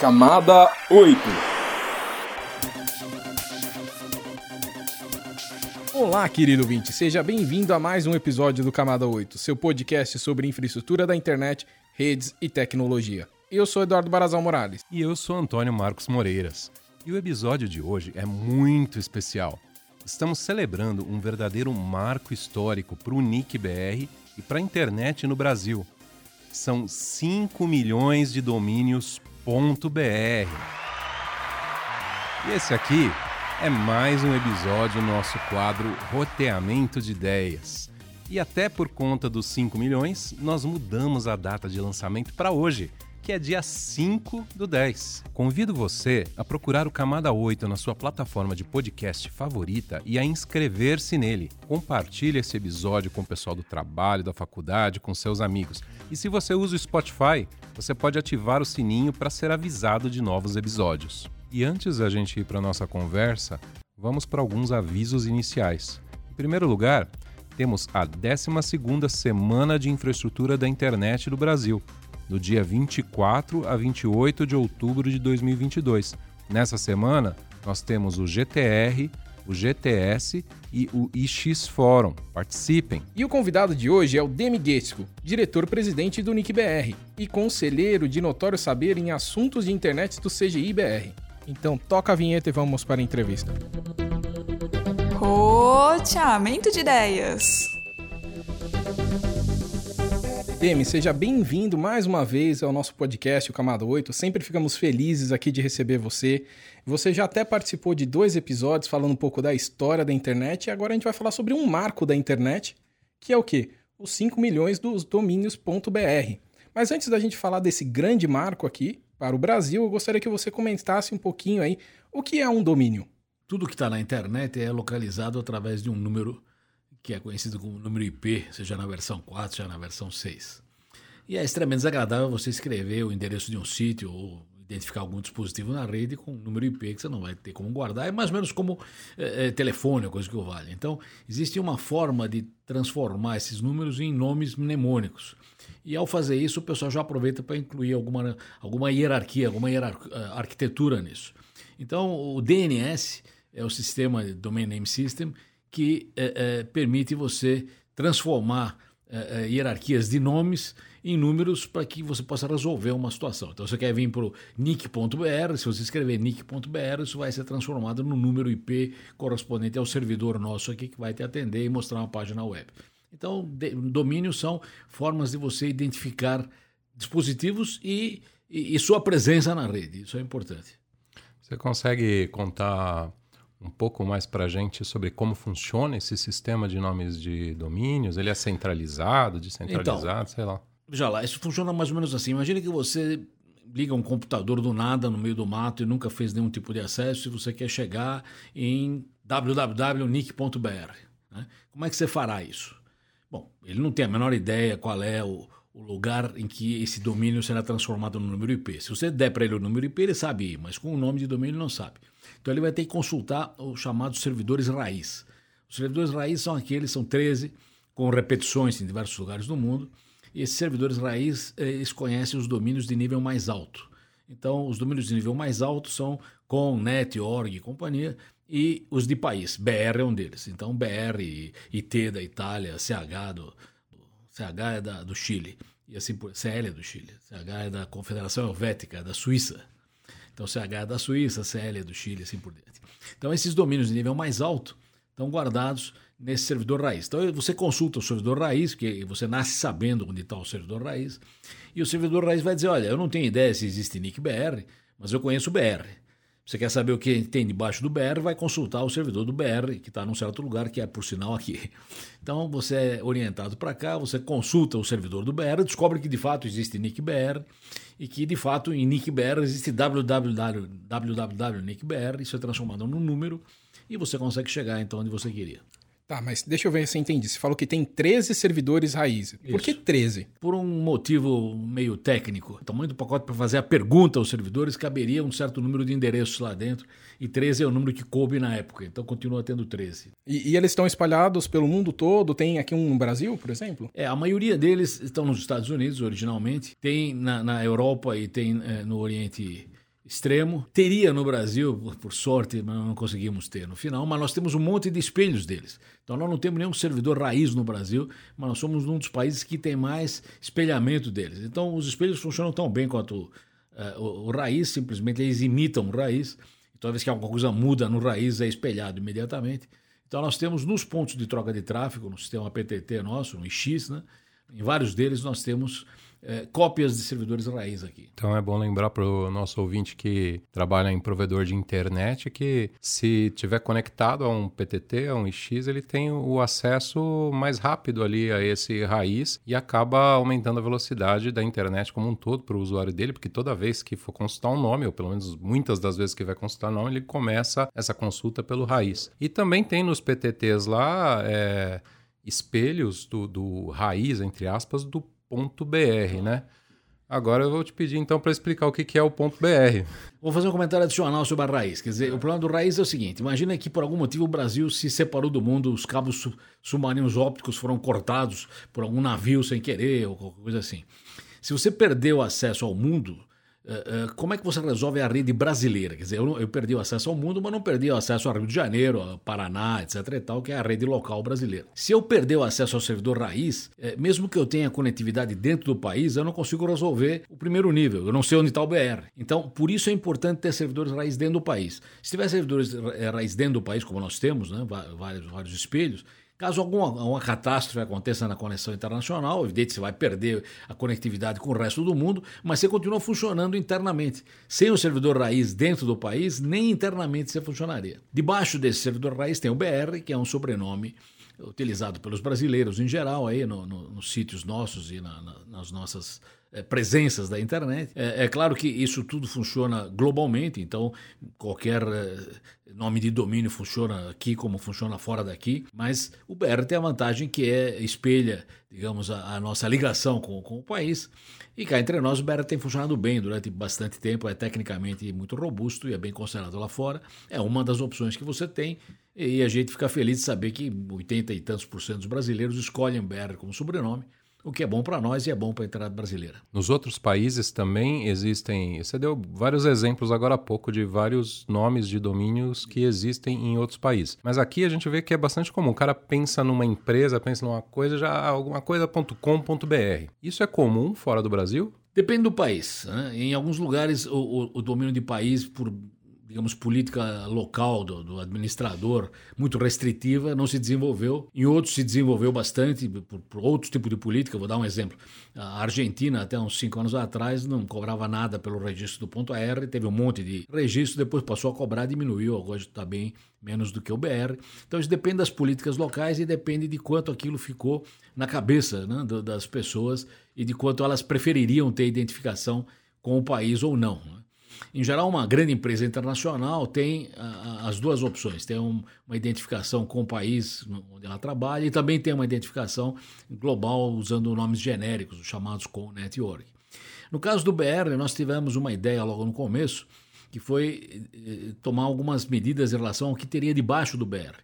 Camada 8 Olá, querido ouvinte, seja bem-vindo a mais um episódio do Camada 8, seu podcast sobre infraestrutura da internet, redes e tecnologia. Eu sou Eduardo Barazal Morales. E eu sou Antônio Marcos Moreiras. E o episódio de hoje é muito especial. Estamos celebrando um verdadeiro marco histórico para o NIC BR e para a internet no Brasil. São 5 milhões de domínios .br. E esse aqui é mais um episódio do nosso quadro Roteamento de Ideias. E até por conta dos 5 milhões, nós mudamos a data de lançamento para hoje, que é dia 5 do 10. Convido você a procurar o Camada 8 na sua plataforma de podcast favorita e a inscrever-se nele. Compartilhe esse episódio com o pessoal do trabalho, da faculdade, com seus amigos. E se você usa o Spotify, você pode ativar o sininho para ser avisado de novos episódios. E antes da gente ir para nossa conversa, vamos para alguns avisos iniciais. Em primeiro lugar, temos a 12ª Semana de Infraestrutura da Internet do Brasil do dia 24 a 28 de outubro de 2022. Nessa semana, nós temos o GTR, o GTS e o IX Forum. Participem! E o convidado de hoje é o Demi Guesco, diretor-presidente do NIC-BR e conselheiro de notório saber em assuntos de internet do CGI-BR. Então toca a vinheta e vamos para a entrevista. Roteamento de ideias. Demi, seja bem-vindo mais uma vez ao nosso podcast, o Camada 8. Sempre ficamos felizes aqui de receber você. Você já até participou de dois episódios falando um pouco da história da internet e agora a gente vai falar sobre um marco da internet, que é o quê? Os 5 milhões dos domínios.br. Mas antes da gente falar desse grande marco aqui para o Brasil, eu gostaria que você comentasse um pouquinho aí o que é um domínio. Tudo que está na internet é localizado através de um número que é conhecido como número IP, seja na versão 4, seja na versão 6. E é extremamente desagradável você escrever o endereço de um sítio ou identificar algum dispositivo na rede com um número IP que você não vai ter como guardar, é mais ou menos como é, telefone, coisa que o vale. Então, existe uma forma de transformar esses números em nomes mnemônicos. E ao fazer isso, o pessoal já aproveita para incluir alguma, alguma hierarquia, alguma hierar eh, arquitetura nisso. Então, o DNS é o sistema Domain Name System, que é, é, permite você transformar é, hierarquias de nomes em números para que você possa resolver uma situação. Então, você quer vir para o nick.br, se você escrever nick.br, isso vai ser transformado no número IP correspondente ao servidor nosso aqui que vai te atender e mostrar uma página web. Então, domínios são formas de você identificar dispositivos e, e, e sua presença na rede. Isso é importante. Você consegue contar um pouco mais para a gente sobre como funciona esse sistema de nomes de domínios? Ele é centralizado, descentralizado, então, sei lá. Veja lá, isso funciona mais ou menos assim. Imagine que você liga um computador do nada no meio do mato e nunca fez nenhum tipo de acesso e você quer chegar em www.nick.br. Né? Como é que você fará isso? Bom, ele não tem a menor ideia qual é o, o lugar em que esse domínio será transformado no número IP. Se você der para ele o número IP, ele sabe ir, mas com o nome de domínio ele não sabe. Então ele vai ter que consultar os chamados servidores raiz. Os servidores raiz são aqueles, são 13, com repetições em diversos lugares do mundo. E esses servidores raiz, eh, eles conhecem os domínios de nível mais alto. Então, os domínios de nível mais alto são com, net, org e companhia, e os de país. BR é um deles. Então, BR, IT da Itália, CH do, CH é da, do Chile, e assim por CL é do Chile, CH é da Confederação Helvética, da Suíça. Então, CH é da Suíça, CL é do Chile, assim por diante. Então, esses domínios de nível mais alto estão guardados nesse servidor raiz. Então, você consulta o servidor raiz, que você nasce sabendo onde está o servidor raiz, e o servidor raiz vai dizer: olha, eu não tenho ideia se existe nick BR, mas eu conheço o BR. Você quer saber o que tem debaixo do BR, vai consultar o servidor do BR, que está num certo lugar, que é por sinal aqui. Então você é orientado para cá, você consulta o servidor do BR, descobre que de fato existe nick BR e que de fato em nick BR existe www.nickbr, isso é transformado num número e você consegue chegar então onde você queria. Tá, mas deixa eu ver se eu entendi. Você falou que tem 13 servidores raiz. Por que 13? Por um motivo meio técnico. O tamanho do pacote para fazer a pergunta aos servidores caberia um certo número de endereços lá dentro. E 13 é o número que coube na época. Então continua tendo 13. E, e eles estão espalhados pelo mundo todo? Tem aqui um no Brasil, por exemplo? É, a maioria deles estão nos Estados Unidos originalmente. Tem na, na Europa e tem é, no Oriente extremo. Teria no Brasil, por sorte, mas não conseguimos ter no final, mas nós temos um monte de espelhos deles. Então nós não temos nenhum servidor raiz no Brasil, mas nós somos um dos países que tem mais espelhamento deles. Então os espelhos funcionam tão bem quanto uh, o, o, raiz, simplesmente eles imitam o raiz. Toda vez que alguma coisa muda no raiz é espelhado imediatamente. Então nós temos nos pontos de troca de tráfego, no sistema PTT nosso, no IX, né? em vários deles nós temos é, cópias de servidores raiz aqui. Então é bom lembrar para o nosso ouvinte que trabalha em provedor de internet que se tiver conectado a um PTT, a um IX, ele tem o acesso mais rápido ali a esse raiz e acaba aumentando a velocidade da internet como um todo para o usuário dele, porque toda vez que for consultar um nome, ou pelo menos muitas das vezes que vai consultar nome, ele começa essa consulta pelo raiz. E também tem nos PTTs lá é, espelhos do, do raiz, entre aspas, do .br, né? Agora eu vou te pedir então para explicar o que é o ponto .br. Vou fazer um comentário adicional sobre a raiz. Quer dizer, o problema do raiz é o seguinte: imagina que por algum motivo o Brasil se separou do mundo, os cabos submarinos ópticos foram cortados por algum navio sem querer ou qualquer coisa assim. Se você perdeu acesso ao mundo, Uh, uh, como é que você resolve a rede brasileira? Quer dizer, eu, eu, perdi o acesso ao mundo, mas não perdi o acesso ao Rio de Janeiro, ao Paraná, etc. e tal, que é a rede local brasileira. Se eu perder o acesso ao servidor raiz, é, mesmo que eu tenha conectividade dentro do país, eu não consigo resolver o primeiro nível. Eu não sei onde está o BR. Então, por isso é importante ter servidores raiz dentro do país. Se tiver servidores raiz dentro do país, como nós temos, né, vários, vários espelhos, Caso alguma uma catástrofe aconteça na conexão internacional, evidente você vai perder a conectividade com o resto do mundo, mas você continua funcionando internamente. Sem o servidor raiz dentro do país, nem internamente você funcionaria. Debaixo desse servidor raiz tem o BR, que é um sobrenome utilizado pelos brasileiros em geral aí no, no, nos sítios nossos e na, na, nas nossas presenças da internet. É, é, claro que isso tudo funciona globalmente, então qualquer é, nome de domínio funciona aqui como funciona fora daqui, mas o BR tem a vantagem que é espelha, digamos, a, a nossa ligação com, com, o país. E cá entre nós, o BR tem funcionado bem durante bastante tempo, é tecnicamente muito robusto e é bem considerado lá fora. É uma das opções que você tem e a gente fica feliz de saber que 80 e tantos por cento dos brasileiros escolhem BR como sobrenome o que é bom para nós e é bom para a entrada brasileira. Nos outros países também existem. Você deu vários exemplos agora há pouco de vários nomes de domínios que existem em outros países. Mas aqui a gente vê que é bastante comum. O cara pensa numa empresa, pensa numa coisa, já alguma coisa.com.br. Isso é comum fora do Brasil? Depende do país. Né? Em alguns lugares, o, o, o domínio de país, por digamos, política local do, do, administrador muito restritiva, não se desenvolveu. Em outros se desenvolveu bastante por, por outros tipos de política. Vou dar um exemplo. A Argentina, até uns cinco anos atrás, não cobrava nada pelo registro do ponto AR, teve um monte de registro, depois passou a cobrar, diminuiu, agora está bem menos do que o BR. Então isso depende das políticas locais e depende de quanto aquilo ficou na cabeça né, das pessoas e de quanto elas prefeririam ter identificação com o país ou não. Né? Em geral, uma grande empresa internacional tem as duas opções: tem uma identificação com o país onde ela trabalha e também tem uma identificação global usando nomes genéricos, chamados com network. No caso do BR, nós tivemos uma ideia logo no começo, que foi eh, tomar algumas medidas em relação ao que teria debaixo do BR.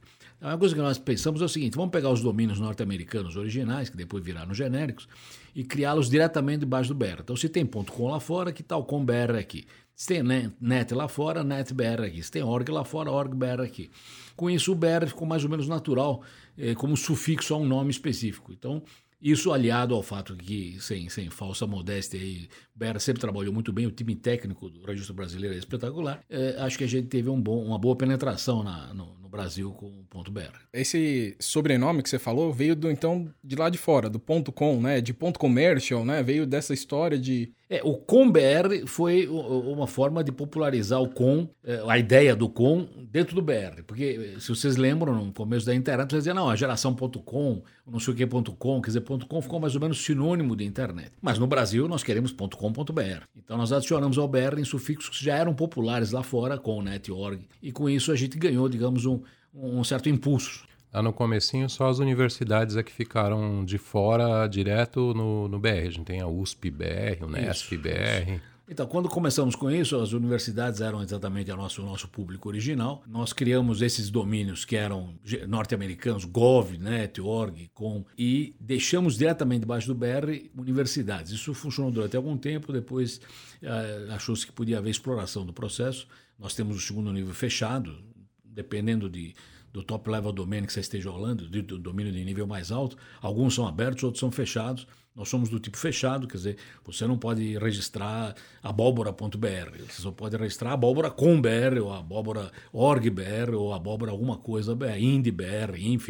Uma coisa que nós pensamos é o seguinte: vamos pegar os domínios norte-americanos originais, que depois viraram genéricos, e criá-los diretamente debaixo do BR. Então, se tem .com lá fora, que tal com BR aqui? Se tem net lá fora, netBR aqui. Se tem org lá fora, orgbr aqui. Com isso, o BR ficou mais ou menos natural, eh, como sufixo a um nome específico. Então, isso aliado ao fato que, sem, sem falsa modéstia, aí, o BR sempre trabalhou muito bem, o time técnico do Registro Brasileiro é espetacular. Eh, acho que a gente teve um bom, uma boa penetração na, no, no, Brasil com o ponto .br. Esse sobrenome que você falou veio do então de lá de fora, do ponto .com, né? De ponto .commercial, né? Veio dessa história de é, o COM-BR foi uma forma de popularizar o COM, é, a ideia do COM dentro do BR. Porque, se vocês lembram, no começo da internet, vocês diziam, não, a geração.com, não sei o que.com, quer dizer, .com ficou mais ou menos sinônimo de internet. Mas no Brasil, nós queremos .com.br. Então, nós adicionamos ao BR em sufixos que já eram populares lá fora, com net.org. E com isso, a gente ganhou, digamos, um, um certo impulso. Lá no comecinho, só as universidades é que ficaram de fora direto no, no BR. A gente tem a USP BR, o NESP BR. Então, quando começamos com isso, as universidades eram exatamente o nosso, nosso público original. Nós criamos esses domínios que eram norte-americanos, gov, net, org, com, e deixamos diretamente debaixo do BR universidades. Isso funcionou durante algum tempo, depois eh, achou-se que podia haver exploração do processo. Nós temos o segundo nível fechado, dependendo de, do top level domain que você esteja rolando, do domínio de nível mais alto. Alguns são abertos, outros são fechados. Nós somos do tipo fechado, quer dizer, você não pode registrar abóbora.br, você só pode registrar abóbora com BR, ou abóbora org.br, ou abóbora alguma coisa BR, ind.br, inf,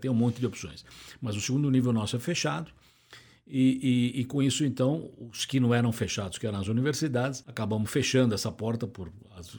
tem um monte de opções. Mas o segundo nível nosso é fechado, e, e, e, com isso, então, os que não eram fechados, que eram as universidades, acabamos fechando essa porta por,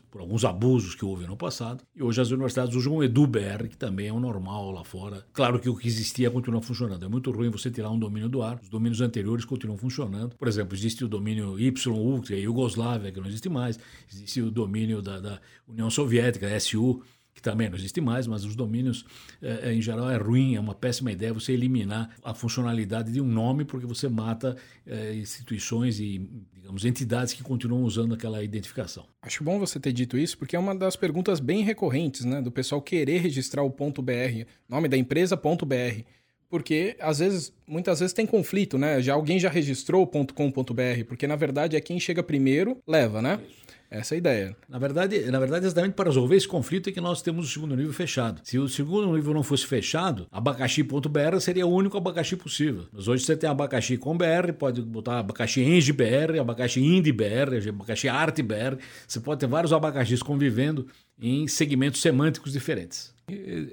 por alguns abusos que houve no passado. E hoje as universidades usam o EduBR, que também é um normal lá fora. Claro que o que existia continua funcionando. É muito ruim você tirar um domínio do ar. Os domínios anteriores continuam funcionando. Por exemplo, existe o domínio YU, que é Iugoslávia, que não existe mais. Existe o domínio da, da União Soviética, SU, que também não existe mais, mas os domínios, é, em geral, é ruim, é uma péssima ideia você eliminar a funcionalidade de um nome, porque você mata é, instituições e, digamos, entidades que continuam usando aquela identificação. Acho bom você ter dito isso, porque é uma das perguntas bem recorrentes, né, do pessoal querer registrar o .br, nome da empresa .br. Porque às vezes, muitas vezes tem conflito, né? Já alguém já registrou .com.br, porque na verdade é quem chega primeiro leva, né? Isso. Essa é a ideia. Na verdade, na verdade, exatamente para resolver esse conflito é que nós temos o segundo nível fechado. Se o segundo nível não fosse fechado, abacaxi.br seria o único abacaxi possível. Mas hoje você tem abacaxi com BR, pode botar abacaxi eng.br, abacaxi ind.br, abacaxi arte.br. Você pode ter vários abacaxis convivendo em segmentos semânticos diferentes.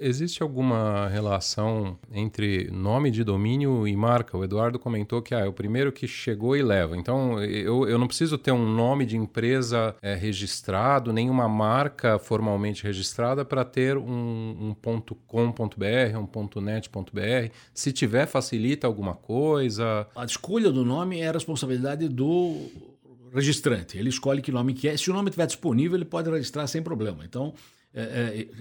Existe alguma relação entre nome de domínio e marca? O Eduardo comentou que ah, é o primeiro que chegou e leva. Então, eu, eu não preciso ter um nome de empresa é, registrado, nem uma marca formalmente registrada para ter um, um .com.br, um .net.br. Se tiver, facilita alguma coisa? A escolha do nome é a responsabilidade do registrante. Ele escolhe que nome que é. Se o nome estiver disponível, ele pode registrar sem problema. Então,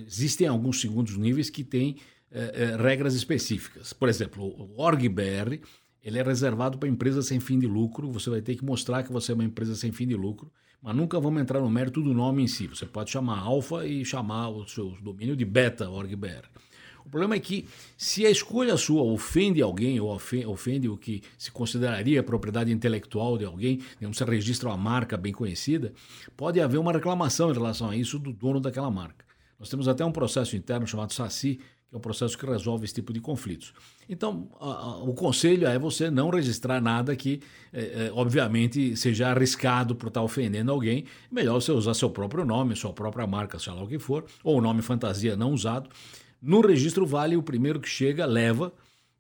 existem alguns segundos níveis que têm é, regras específicas. Por exemplo, o OrgBR ele é reservado para empresas sem fim de lucro. Você vai ter que mostrar que você é uma empresa sem fim de lucro, mas nunca vamos entrar no mérito do nome em si. Você pode chamar alfa e chamar o seu domínio de beta OrgBR. O problema é que, se a escolha sua ofende alguém ou ofende o que se consideraria propriedade intelectual de alguém, você registra uma marca bem conhecida, pode haver uma reclamação em relação a isso do dono daquela marca. Nós temos até um processo interno chamado SACI, que é um processo que resolve esse tipo de conflitos. Então, a, a, o conselho é você não registrar nada que, é, é, obviamente, seja arriscado por estar ofendendo alguém. Melhor você usar seu próprio nome, sua própria marca, sei lá o que for, ou o nome fantasia não usado. No registro vale o primeiro que chega, leva,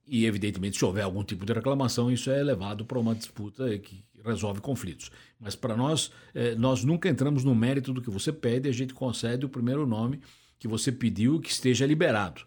e evidentemente, se houver algum tipo de reclamação, isso é levado para uma disputa que resolve conflitos. Mas para nós, eh, nós nunca entramos no mérito do que você pede, a gente concede o primeiro nome que você pediu que esteja liberado.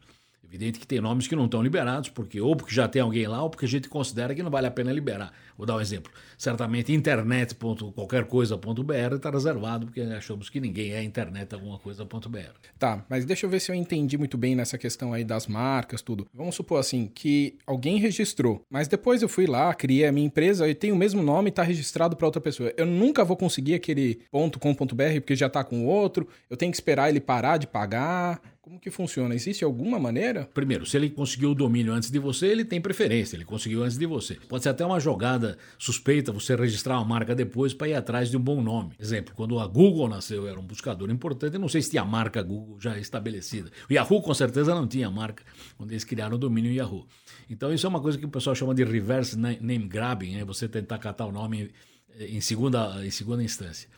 Evidente que tem nomes que não estão liberados, porque ou porque já tem alguém lá, ou porque a gente considera que não vale a pena liberar. Vou dar um exemplo. Certamente internet.qualquer coisa.br está reservado, porque achamos que ninguém é internet alguma coisa.br. Tá, mas deixa eu ver se eu entendi muito bem nessa questão aí das marcas, tudo. Vamos supor assim, que alguém registrou, mas depois eu fui lá, criei a minha empresa e tem o mesmo nome e está registrado para outra pessoa. Eu nunca vou conseguir aquele .com.br porque já está com outro, eu tenho que esperar ele parar de pagar. Como que funciona? Existe alguma maneira? Primeiro, se ele conseguiu o domínio antes de você, ele tem preferência, ele conseguiu antes de você. Pode ser até uma jogada suspeita você registrar uma marca depois para ir atrás de um bom nome. Exemplo, quando a Google nasceu, era um buscador importante, eu não sei se tinha a marca Google já estabelecida. O Yahoo com certeza não tinha marca quando eles criaram o domínio Yahoo. Então isso é uma coisa que o pessoal chama de reverse name grabbing, é você tentar catar o nome em segunda, em segunda instância.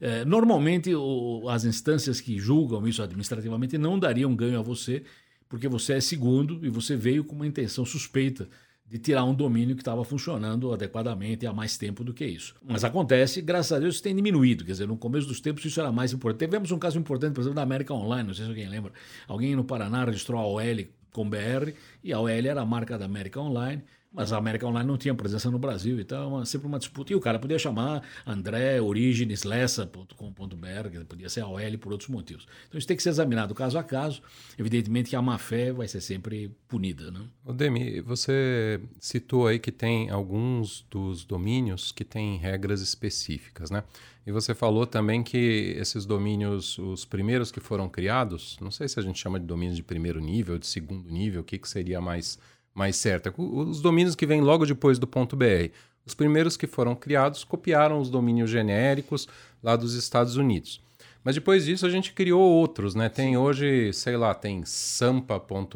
É, normalmente, o, as instâncias que julgam isso administrativamente não dariam ganho a você, porque você é segundo e você veio com uma intenção suspeita de tirar um domínio que estava funcionando adequadamente há mais tempo do que isso. Mas acontece, graças a Deus, isso tem diminuído. Quer dizer, no começo dos tempos isso era mais importante. Tivemos um caso importante, por exemplo, da América Online, não sei se alguém lembra. Alguém no Paraná registrou a OL com BR e a OL era a marca da América Online Mas a América Online não tinha presença no Brasil, então é sempre uma disputa. E o cara podia chamar André Origens Lessa.com.br, podia ser a OL por outros motivos. Então isso tem que ser examinado caso a caso. Evidentemente que a má fé vai ser sempre punida. Né? O Demi, você citou aí que tem alguns dos domínios que têm regras específicas, né? E você falou também que esses domínios, os primeiros que foram criados, não sei se a gente chama de domínios de primeiro nível, de segundo nível, o que, que seria mais, mais certo? Os domínios que vêm logo depois do ponto .br. Os primeiros que foram criados copiaram os domínios genéricos lá dos Estados Unidos. Mas depois disso a gente criou outros, né? Tem hoje, sei lá, tem sampa.br,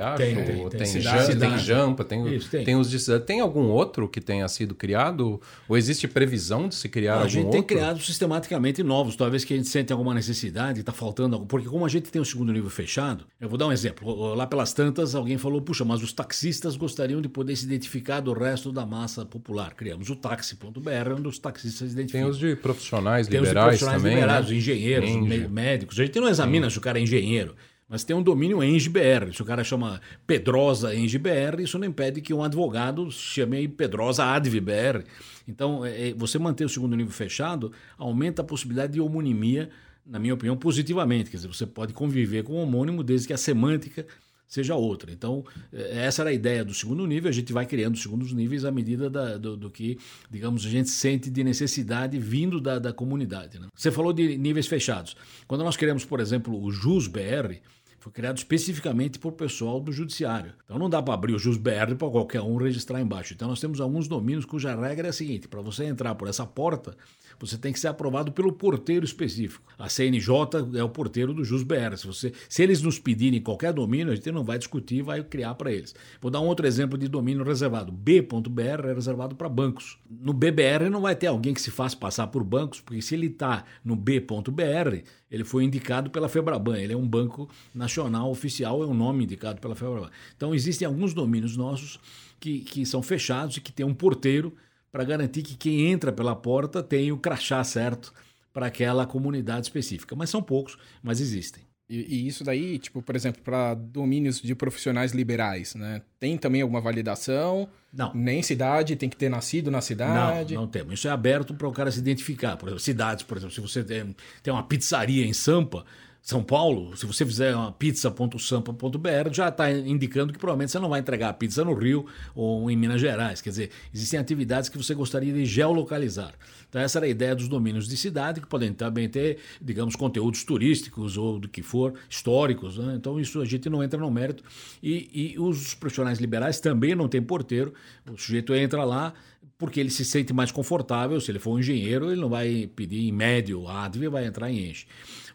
acho. Tem, tem, tem, tem, tem, cidade, tem Jampa, tem, Isso, tem. tem os de cidade. Tem algum outro que tenha sido criado? Ou existe previsão de se criar a algum gente outro? tem criado sistematicamente novos, talvez que a gente sente alguma necessidade, está faltando algo. Porque como a gente tem o segundo nível fechado, eu vou dar um exemplo. Lá pelas tantas, alguém falou, puxa, mas os taxistas gostariam de poder se identificar do resto da massa popular. Criamos o táxi.br, onde os taxistas se identificam. Tem os de profissionais Tem os de liberais profissionais também, liberados, né? Engenheiros, Enge. mé- médicos. A gente não examina se o cara é engenheiro, mas tem um domínio ENGBR. Se o cara chama Pedrosa ENGBR, isso não impede que um advogado chame Pedrosa AdvBR. Então, é, é, você manter o segundo nível fechado aumenta a possibilidade de homonimia, na minha opinião, positivamente. Quer dizer, você pode conviver com o homônimo desde que a semântica seja outra. Então, eh, essa era a ideia do segundo nível, a gente vai criando os segundos níveis à medida da- do, do que, digamos, a gente sente de necessidade vindo da, da comunidade. né? Você falou de níveis fechados. Quando nós criamos, por exemplo, o JUS-BR, foi criado especificamente por pessoal do judiciário. Então não dá para abrir o JUS-BR para qualquer um registrar embaixo. Então nós temos alguns domínios cuja regra é a seguinte, para você entrar por essa porta, você tem que ser aprovado pelo porteiro específico. A CNJ é o porteiro do JUS-BR. Se, você, se eles nos pedirem qualquer domínio, a gente não vai discutir, vai criar para eles. Vou dar um outro exemplo de domínio reservado. B.br é reservado para bancos. No BBR não vai ter alguém que se faça passar por bancos, porque se ele está no B.br, ele foi indicado pela Febraban. Ele é um banco nacional oficial, é um nome indicado pela Febraban. Então existem alguns domínios nossos que, que são fechados e que tem um porteiro para garantir que quem entra pela porta tem o crachá certo para aquela comunidade específica. Mas são poucos, mas existem. E, e isso daí, tipo, por exemplo, para domínios de profissionais liberais, né? Tem também alguma validação? Não. Nem cidade, tem que ter nascido na cidade. Não, não temos. Isso é aberto para o cara se identificar. Por exemplo, cidades, por exemplo, se você tem, tem uma pizzaria em Sampa, São Paulo, se você fizer uma pizza.sampa.br, já está indicando que provavelmente você não vai entregar a pizza no Rio ou em Minas Gerais. Quer dizer, existem atividades que você gostaria de geolocalizar. Então, essa era a ideia dos domínios de cidade, que podem também ter, digamos, conteúdos turísticos ou do que for, históricos. Né? Então, isso a gente não entra no mérito. E, e os profissionais liberais também não têm porteiro. O sujeito entra lá porque ele se sente mais confortável. Se ele for um engenheiro, ele não vai pedir em médio ADV, vai entrar em enche.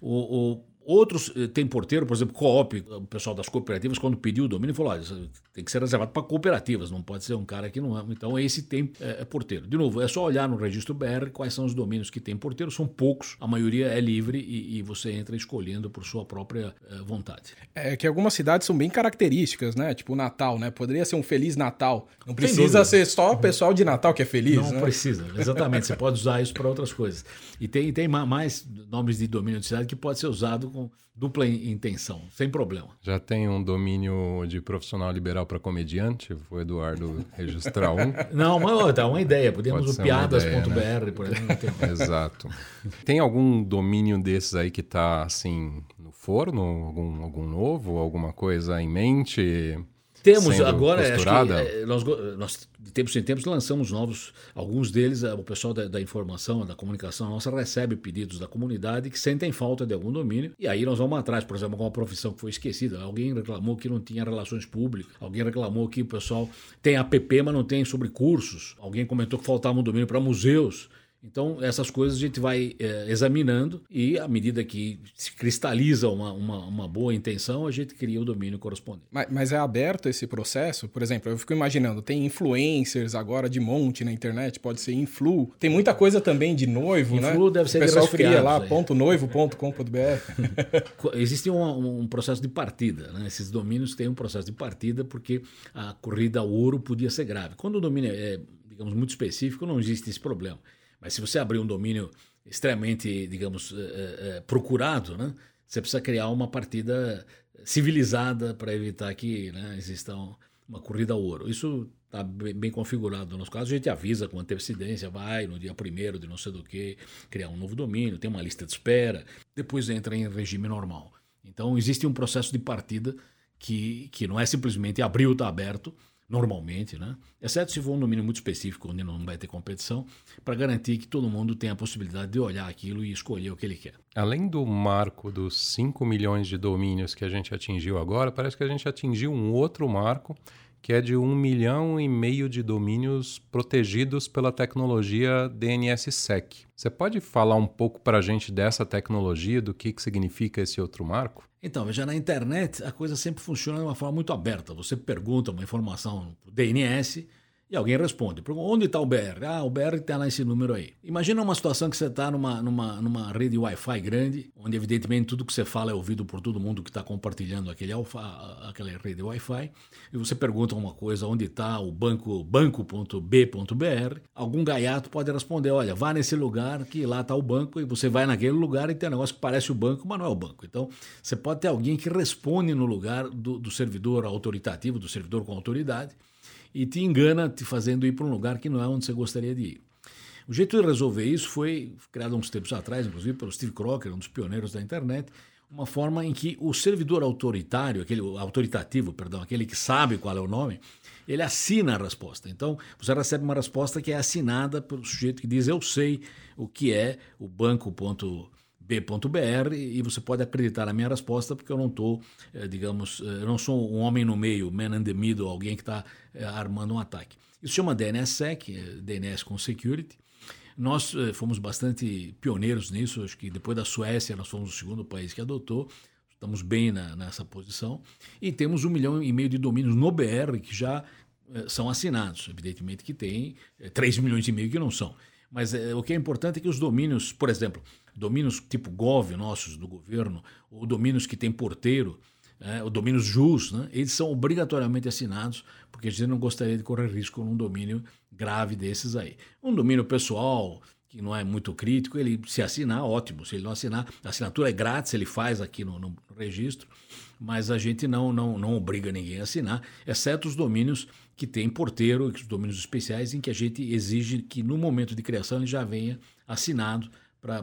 O, o, outros eh, tem porteiro, por exemplo, Coop, o pessoal das cooperativas, quando pediu o domínio, falou: olha, tem que ser reservado para cooperativas, não pode ser um cara que não é. Então, esse tem é, é porteiro. De novo, é só olhar no registro BR quais são os domínios que tem porteiro, são poucos, a maioria é livre e, e você entra escolhendo por sua própria eh, vontade. É que algumas cidades são bem características, né? Tipo o Natal, né? Poderia ser um Feliz Natal. Não precisa ser só o pessoal de Natal que é feliz, Não né? precisa, exatamente. Você pode usar isso para outras coisas. E tem, tem ma- mais nomes de domínio de cidade que pode ser usado com dupla in- intenção, sem problema. Já tem um domínio de profissional liberal para comediante, o Eduardo registrar um. Não, mas tá uma ideia. Podemos Pode o ser uma piadas.br, né? por exemplo. Exato. Tem algum domínio desses aí que tá assim no forno? Algum, algum novo? Alguma coisa em mente? Temos agora, acho que, costurada? eh, nós, go- nós, de tempos em tempos, lançamos novos. Alguns deles, eh, o pessoal da, da informação, da comunicação nossa, recebe pedidos da comunidade que sentem falta de algum domínio. E aí nós vamos atrás, por exemplo, com uma profissão que foi esquecida. Alguém reclamou que não tinha relações públicas. Alguém reclamou que o pessoal tem app, mas não tem sobre cursos. Alguém comentou que faltava um domínio para museus. Então, essas coisas a gente vai eh, examinando e, à medida que se cristaliza uma, uma, uma boa intenção, a gente cria o domínio correspondente. Mas, mas é aberto esse processo? Por exemplo, eu fico imaginando, tem influencers agora de monte na internet, pode ser influ. Tem muita coisa também de noivo, né? Influ deve ser o pessoal cria lá aí. ponto .noivo.com.br. Co- Existe um, um processo de partida. Né? Esses domínios têm um processo de partida porque a corrida ao ouro podia ser grave. Quando o domínio é, digamos, muito específico, não existe esse problema. Mas se você abrir um domínio extremamente, digamos, eh, eh, procurado, né? você precisa criar uma partida civilizada para evitar que né, existam uma corrida ao ouro. Isso está bem, configurado. No nosso caso, a gente avisa com antecedência, vai no dia primeiro de não sei do que, criar um novo domínio, tem uma lista de espera, depois entra em regime normal. Então, existe um processo de partida que, que não é simplesmente abrir o está aberto, normalmente, né? exceto se for um domínio muito específico, onde não vai ter competição, para garantir que todo mundo tenha a possibilidade de olhar aquilo e escolher o que ele quer. Além do marco dos 5 milhões de domínios que a gente atingiu agora, parece que a gente atingiu um outro marco que é de um milhão e meio de domínios protegidos pela tecnologia DNSSEC. Você pode falar um pouco para a gente dessa tecnologia, do que, que significa esse outro marco? Então, veja, na internet a coisa sempre funciona de uma forma muito aberta. Você pergunta uma informação para o DNS, e alguém responde: onde está o BR? Ah, o BR está nesse número aí. Imagina uma situação que você está numa, numa, numa rede Wi-Fi grande, onde evidentemente tudo que você fala é ouvido por todo mundo que está compartilhando aquele alfa, aquela rede Wi-Fi, e você pergunta uma coisa: onde está o banco banco.b.br? Algum gaiato pode responder: olha, vá nesse lugar que lá está o banco, e você vai naquele lugar e tem um negócio que parece o banco, mas não é o banco. Então, você pode ter alguém que responde no lugar do, do servidor autoritativo, do servidor com autoridade e te engana te fazendo ir para um lugar que não é onde você gostaria de ir. O jeito de resolver isso foi criado uns tempos atrás, inclusive pelo Steve Crocker, um dos pioneiros da internet, uma forma em que o servidor autoritário, aquele autoritativo, perdão, aquele que sabe qual é o nome, ele assina a resposta. Então, você recebe uma resposta que é assinada pelo sujeito que diz eu sei o que é o banco.com b.br e você pode acreditar na minha resposta porque eu não estou, eh, digamos, eh, eu não sou um homem no meio, man in the middle, alguém que está eh, armando um ataque. Isso chama DNSSEC, DNS com Security. Nós fomos bastante pioneiros nisso, acho que depois da Suécia nós fomos o segundo país que adotou, estamos bem na, nessa posição. E temos um milhão e meio de domínios no BR que já são assinados, evidentemente que tem 3 milhões e meio que não são. Mas o que é importante é que os domínios, por exemplo, domínios tipo Gov nossos do governo, ou domínios que tem porteiro, é, ou domínios JUS, né, eles são obrigatoriamente assinados, porque a gente não gostaria de correr risco num domínio grave desses aí. Um domínio pessoal, que não é muito crítico, ele se assinar, ótimo. Se ele não assinar, a assinatura é grátis, ele faz aqui no, no registro, mas a gente não, não, não obriga ninguém a assinar, exceto os domínios que tem porteiro, os domínios especiais, em que a gente exige que no momento de criação ele já venha assinado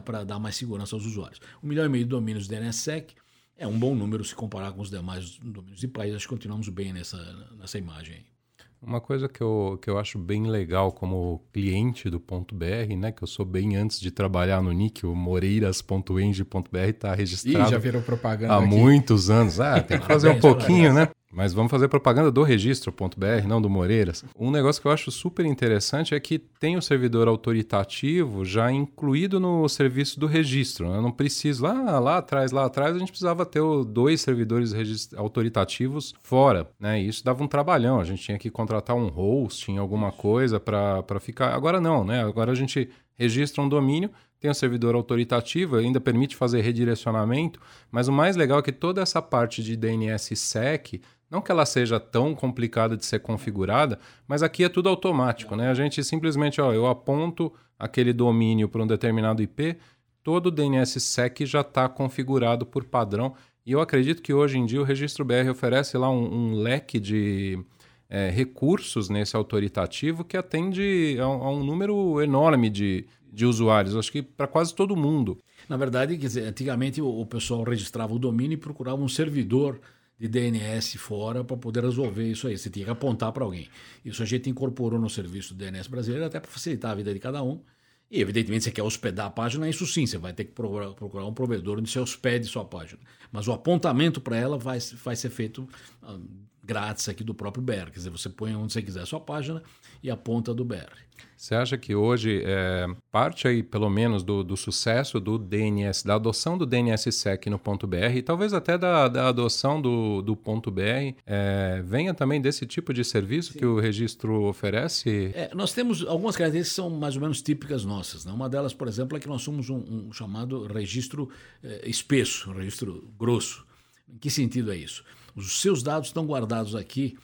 para dar mais segurança aos usuários. Um milhão e meio de domínios DNSSEC é um bom número se comparar com os demais domínios de país. Acho que continuamos bem nessa, nessa imagem aí. Uma coisa que eu, que eu acho bem legal como cliente do ponto .br, né, que eu sou bem antes de trabalhar no Nick, o moreiras.eng.br está registrado Ih, já virou propaganda há aqui. muitos anos. Ah, tem que fazer um pouquinho, né? Mas vamos fazer propaganda do registro.br, não do Moreiras. Um negócio que eu acho super interessante é que tem o servidor autoritativo já incluído no serviço do registro. Eu não preciso, lá, lá atrás, lá atrás, a gente precisava ter dois servidores autoritativos fora. Né? E isso dava um trabalhão. A gente tinha que contratar um hosting, alguma coisa para ficar. Agora não, né? Agora a gente registra um domínio, tem o servidor autoritativo, ainda permite fazer redirecionamento, mas o mais legal é que toda essa parte de DNS-SEC não que ela seja tão complicada de ser configurada, mas aqui é tudo automático, né? A gente simplesmente, ó, eu aponto aquele domínio para um determinado IP, todo o DNSSEC já está configurado por padrão. E eu acredito que hoje em dia o Registro BR oferece lá um, um leque de é, recursos nesse autoritativo que atende a, a um número enorme de, de usuários, acho que para quase todo mundo. Na verdade, quer dizer, antigamente o, o pessoal registrava o domínio e procurava um servidor de DNS fora para poder resolver isso aí. Você tinha que apontar para alguém. Isso a gente incorporou no serviço do DNS brasileiro até para facilitar a vida de cada um. E, evidentemente, você quer hospedar a página, isso sim, você vai ter que procurar, um provedor onde você hospede sua página. Mas o apontamento para ela vai, vai ser feito ah, grátis aqui do próprio BR. Quer dizer, você põe onde você quiser a sua página e a ponta do BR. Você acha que hoje é, parte aí, pelo menos, do, do, sucesso do DNS, da adoção do DNSSEC no ponto .br e talvez até da, da adoção do, do ponto .br é, venha também desse tipo de serviço Sim. que o registro oferece? É, nós temos algumas características que são mais ou menos típicas nossas. Né? Uma delas, por exemplo, é que nós somos um, um chamado registro é, espesso, um registro grosso. Em que sentido é isso? Os seus dados estão guardados aqui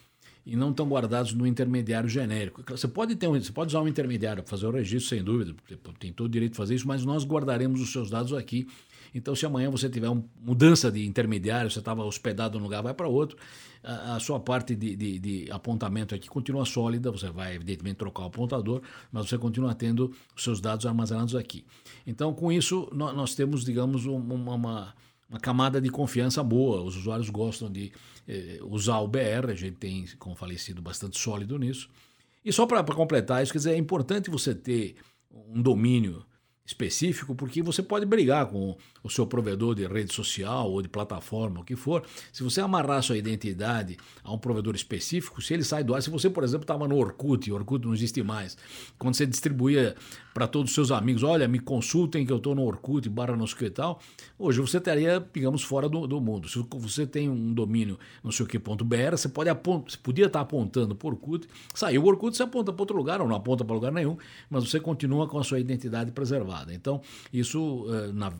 e não estão guardados no intermediário genérico. Você pode, ter um, você pode usar um intermediário para fazer o registro, sem dúvida, tem todo o direito de fazer isso, mas nós guardaremos os seus dados aqui. Então, se amanhã você tiver uma mudança de intermediário, você estava hospedado num lugar, vai para outro, a, a, sua parte de, de, de, apontamento aqui continua sólida, você vai, evidentemente, trocar o apontador, mas você continua tendo os seus dados armazenados aqui. Então, com isso, nós, nós temos, digamos, uma, uma uma camada de confiança boa. Os usuários gostam de eh, usar o BR, a gente tem, como falei, sido bastante sólido nisso. E só para completar isso, quer dizer, é importante você ter um domínio específico, porque você pode brigar com o seu provedor de rede social ou de plataforma, o que for. Se você amarrar sua identidade a um provedor específico, se ele sai do ar, se você, por exemplo, estava no Orkut, Orkut não existe mais, quando você distribuía para todos os seus amigos, olha, me consultem que eu estou no Orkut, barra no que e tal, hoje você estaria, digamos, fora do, do, mundo. Se você tem um domínio não sei o que.br, você, pode você podia estar apontando para o Orkut, saiu o Orkut, você aponta para outro lugar ou não aponta para lugar nenhum, mas você continua com a sua identidade preservada. Então, isso eh, na,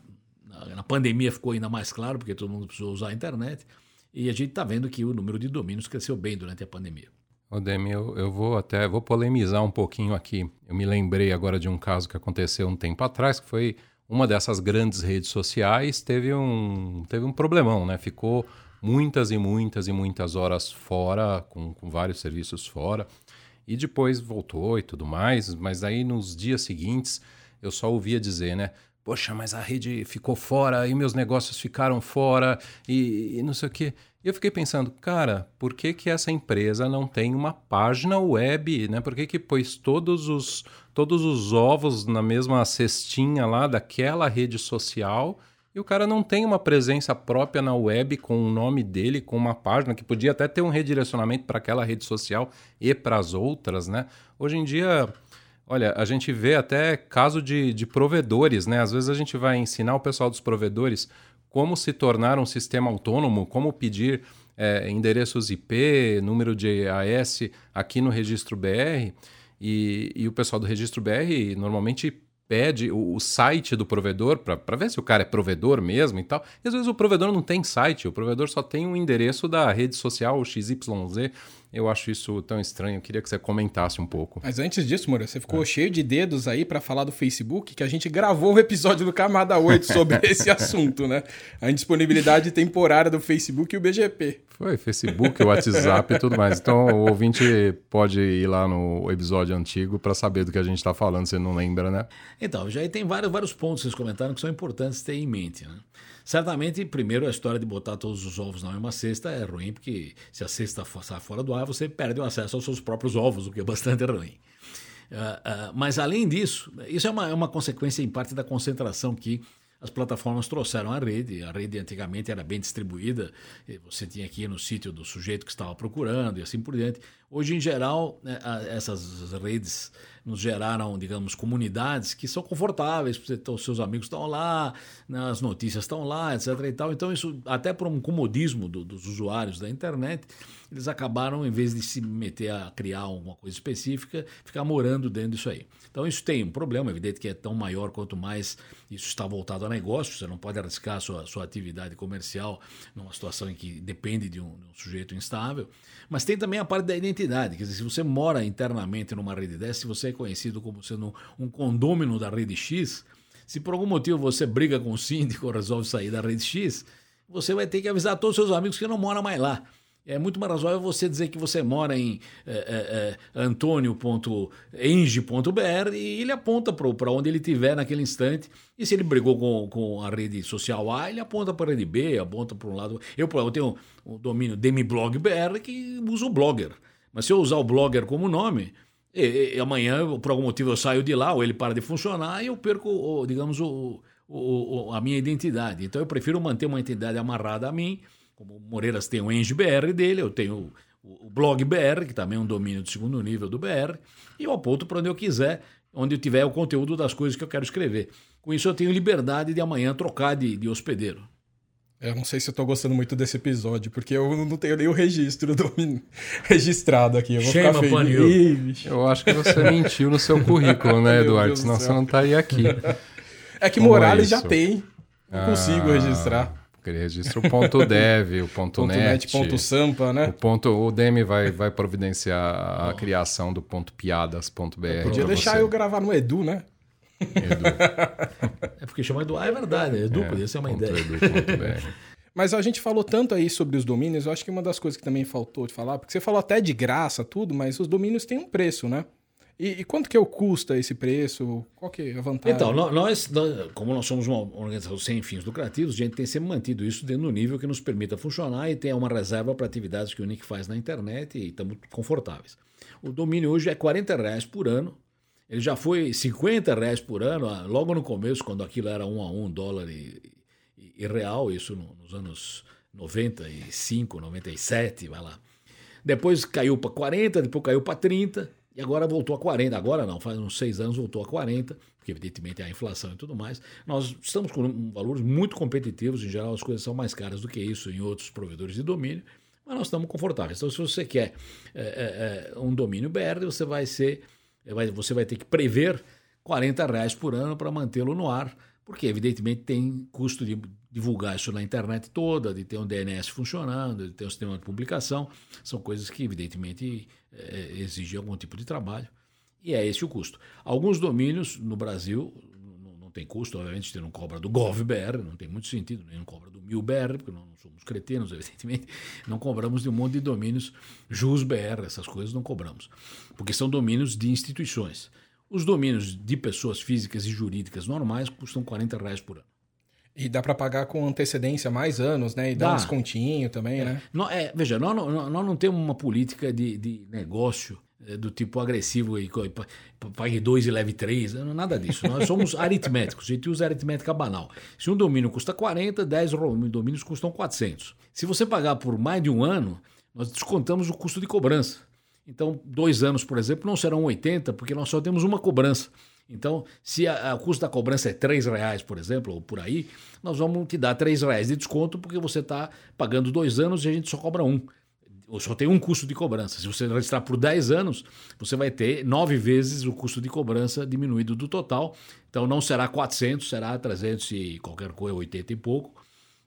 na pandemia ficou ainda mais claro, porque todo mundo precisou usar a internet, e a gente está vendo que o número de domínios cresceu bem durante a pandemia. Odemi, eu, eu vou até vou polemizar um pouquinho aqui. Eu me lembrei agora de um caso que aconteceu um tempo atrás, que foi uma dessas grandes redes sociais teve um, teve um problemão, né? Ficou muitas e muitas e muitas horas fora, com, com vários serviços fora, e depois voltou e tudo mais, mas aí nos dias seguintes eu só ouvia dizer, né? Poxa, mas a rede ficou fora e meus negócios ficaram fora e, e não sei o quê. E eu fiquei pensando, cara, por que, que essa empresa não tem uma página web, né? Por que, que pôs todos os, todos os ovos na mesma cestinha lá daquela rede social e o cara não tem uma presença própria na web com o nome dele, com uma página que podia até ter um redirecionamento para aquela rede social e para as outras, né? Hoje em dia, olha, a gente vê até caso de, de provedores, né? Às vezes a gente vai ensinar o pessoal dos provedores como se tornar um sistema autônomo, como pedir é, endereços IP, número de AS aqui no registro BR. E, e o pessoal do registro BR normalmente pede o, o site do provedor para ver se o cara é provedor mesmo e tal. E às vezes o provedor não tem site, o provedor só tem um endereço da rede social XYZ. Eu acho isso tão estranho. Eu queria que você comentasse um pouco. Mas antes disso, Moura, você ficou é. cheio de dedos aí para falar do Facebook, que a gente gravou o episódio do Camada 8 sobre esse assunto, né? A indisponibilidade temporária do Facebook e o BGP. Foi, Facebook, WhatsApp e tudo mais. Então o ouvinte pode ir lá no episódio antigo para saber do que a gente está falando, se não lembra, né? Então, já tem vários, vários pontos que vocês comentaram que são importantes ter em mente, né? Certamente, primeiro, a história de botar todos os ovos na mesma cesta é ruim, porque se a cesta sai fora do ar, você perde o acesso aos seus próprios ovos, o que é bastante ruim. Uh, uh, mas, além disso, isso é uma, é uma consequência, em parte, da concentração que as plataformas trouxeram à rede. A rede antigamente era bem distribuída, você tinha aqui no sítio do sujeito que estava procurando e assim por diante. Hoje, em geral, né, essas redes nos geraram, digamos, comunidades que são confortáveis, os seus amigos estão lá, né, as notícias estão lá, etc. E tal. Então, isso, até por um comodismo do, dos usuários da internet, eles acabaram, em vez de se meter a criar alguma coisa específica, ficar morando dentro disso aí. Então, isso tem um problema, evidente que é tão maior quanto mais isso está voltado a negócio, você não pode arriscar sua, sua atividade comercial numa situação em que depende de um, de um sujeito instável. Mas tem também a parte da identidade, quer dizer, se você mora internamente numa rede dessa, se você é conhecido como sendo um condômino da rede X, se por algum motivo você briga com o síndico ou resolve sair da rede X, você vai ter que avisar todos os seus amigos que não moram mais lá. É muito mais razoável você dizer que você mora em é, é, é, antônio.enge.br e ele aponta para onde ele estiver naquele instante. E se ele brigou com, com a rede social A, ele aponta para a rede B, aponta para um lado. Eu, eu tenho o domínio DemiBlogBR que usa o blogger. Mas se eu usar o blogger como nome, e, e, amanhã, por algum motivo, eu saio de lá, ou ele para de funcionar, e eu perco, digamos, o, o, a minha identidade. Então eu prefiro manter uma identidade amarrada a mim. Como o Moreiras tem o EngBR dele, eu tenho o, o blog BR, que também é um domínio de segundo nível do BR, e eu aponto para onde eu quiser, onde eu tiver o conteúdo das coisas que eu quero escrever. Com isso eu tenho liberdade de amanhã trocar de, de hospedeiro. Eu não sei se eu tô gostando muito desse episódio, porque eu não tenho nem o registro do... registrado aqui. Eu vou Shame ficar feliz. Eu acho que você mentiu no seu currículo, né, Eduardo? Senão você não estaria aqui. É que Como Morales é já tem. Não ah, consigo registrar. Registra o ponto .dev, o ponto, ponto .net, ponto .sampa, né? O, ponto, o Demi vai, vai providenciar a criação do ponto .piadas.br. Podia deixar você. eu gravar no Edu, né? Edu. é porque chama Edu. Ah, é verdade. Edu é, podia ser uma ideia. Edu, Mas a gente falou tanto aí sobre os domínios, eu acho que uma das coisas que também faltou de falar, porque você falou até de graça, tudo, mas os domínios têm um preço, né? E, e, quanto que é o custa esse preço? Qual que é a vantagem? Então, nós, como nós somos uma organização sem fins lucrativos, a gente tem sempre mantido isso dentro do nível que nos permita funcionar e ter uma reserva para atividades que o Nick faz na internet e estamos confortáveis. O domínio hoje é 40 reais por ano. Ele já foi 50 reais por ano, ah, logo no começo, quando aquilo era um a um dólar e, e, e real, isso nos anos 95, 97, vai lá. Depois caiu para 40, depois caiu para 30 e agora voltou a 40. Agora não, faz uns seis anos voltou a 40, porque evidentemente a inflação e tudo mais. Nós estamos com valores muito competitivos, em geral as coisas são mais caras do que isso em outros provedores de domínio, mas nós estamos confortáveis. Então, se você quer é, é, um domínio BR, você vai ser, você vai ter que prever 40 reais por ano para mantê-lo no ar, porque evidentemente tem custo de divulgar isso na internet toda, de ter um DNS funcionando, de ter um sistema de publicação, são coisas que evidentemente é, exigem algum tipo de trabalho e é esse o custo. Alguns domínios no Brasil não, não tem custo, obviamente, você não cobra do GovBR, não tem muito sentido, nem não cobra do MilBR, porque nós não somos cretinos, evidentemente, não cobramos de um monte de domínios JusBR, essas coisas não cobramos, porque são domínios de instituições. Os domínios de pessoas físicas e jurídicas normais custam 40 reais por ano. E dá para pagar com antecedência mais anos, né? E dá, dá um descontinho também, é. né? Não, é, veja, nós, nós, nós, não temos uma política de, de negócio é, do tipo agressivo, e, pague dois e leve três, nada disso. Nós somos aritméticos, a gente usa aritmética banal. Se um domínio custa 40, 10 domínios custam 400. Se você pagar por mais de um ano, nós descontamos o custo de cobrança. Então, dois anos, por exemplo, não serão 80, porque nós só temos uma cobrança. Então, se a, o custo da cobrança é R$ reais, por exemplo, ou por aí, nós vamos te dar R$ reais de desconto porque você está pagando dois anos e a gente só cobra um. Ou só tem um custo de cobrança. Se você registrar por 10 anos, você vai ter nove vezes o custo de cobrança diminuído do total. Então não será 400, será 300 e qualquer coisa, 80 e pouco,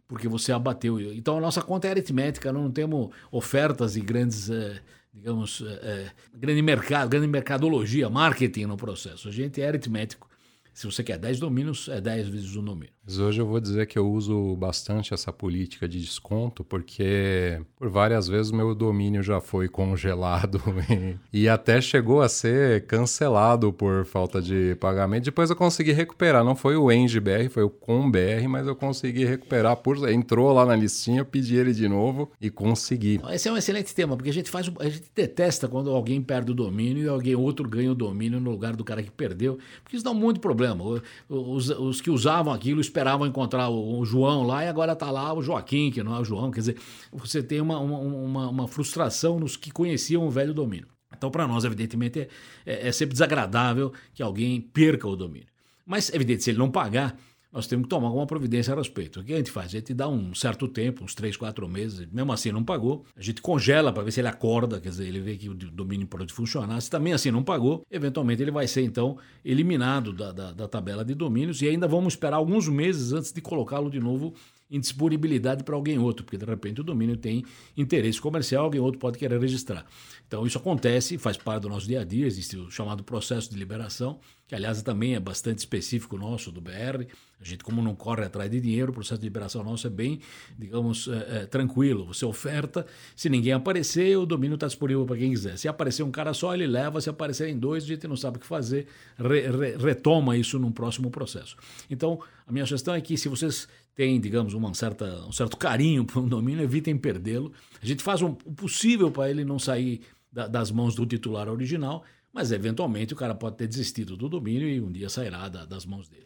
porque você abateu. Então a nossa conta é aritmética, não temos ofertas e grandes. Eh, digamos, é, grande mercado, grande mercadologia, marketing no processo. A gente é aritmético. Se você quer 10 domínios, é 10 vezes o domínio. Mas hoje eu vou dizer que eu uso bastante essa política de desconto, porque por várias vezes meu domínio já foi congelado e, e, até chegou a ser cancelado por falta de pagamento. Depois eu consegui recuperar. Não foi o EngBR, foi o ComBR, mas eu consegui recuperar. Por, entrou lá na listinha, eu pedi ele de novo e consegui. Esse é um excelente tema, porque a gente faz. A gente detesta quando alguém perde o domínio e alguém outro ganha o domínio no lugar do cara que perdeu, porque isso dá um monte de problema. Os, os que usavam aquilo esperavam encontrar o, o João lá e agora está lá o Joaquim, que não é o João. Quer dizer, você tem uma, uma, uma frustração nos que conheciam o velho domínio. Então, para nós, evidentemente, é, é, é sempre desagradável que alguém perca o domínio. Mas, evidente, se ele não pagar, nós temos que tomar alguma providência a respeito. O que a gente faz? A gente dá um certo tempo, uns três, quatro meses, mesmo assim não pagou, a gente congela para ver se ele acorda, quer dizer, ele vê que o domínio pode funcionar. Se também assim não pagou, eventualmente ele vai ser então eliminado da, da, da tabela de domínios e ainda vamos esperar alguns meses antes de colocá-lo de novo em disponibilidade para alguém outro, porque de repente o domínio tem interesse comercial, alguém outro pode querer registrar. Então isso acontece, faz parte do nosso dia a dia, existe o chamado processo de liberação, que aliás também é bastante específico nosso do BR. A gente, como não corre atrás de dinheiro, o processo de liberação nosso é bem, digamos, é, é, tranquilo. Você oferta, se ninguém aparecer, o domínio está disponível para quem quiser. Se aparecer um cara só, ele leva, se aparecer em dois, a gente não sabe o que fazer, re, re, retoma isso num próximo processo. Então, a minha sugestão é que se vocês têm, digamos, uma certa, um certo carinho por um domínio, evitem perdê-lo. A gente faz um, o possível para ele não sair da, das mãos do titular original, mas eventualmente o cara pode ter desistido do domínio e um dia sairá da, das mãos dele.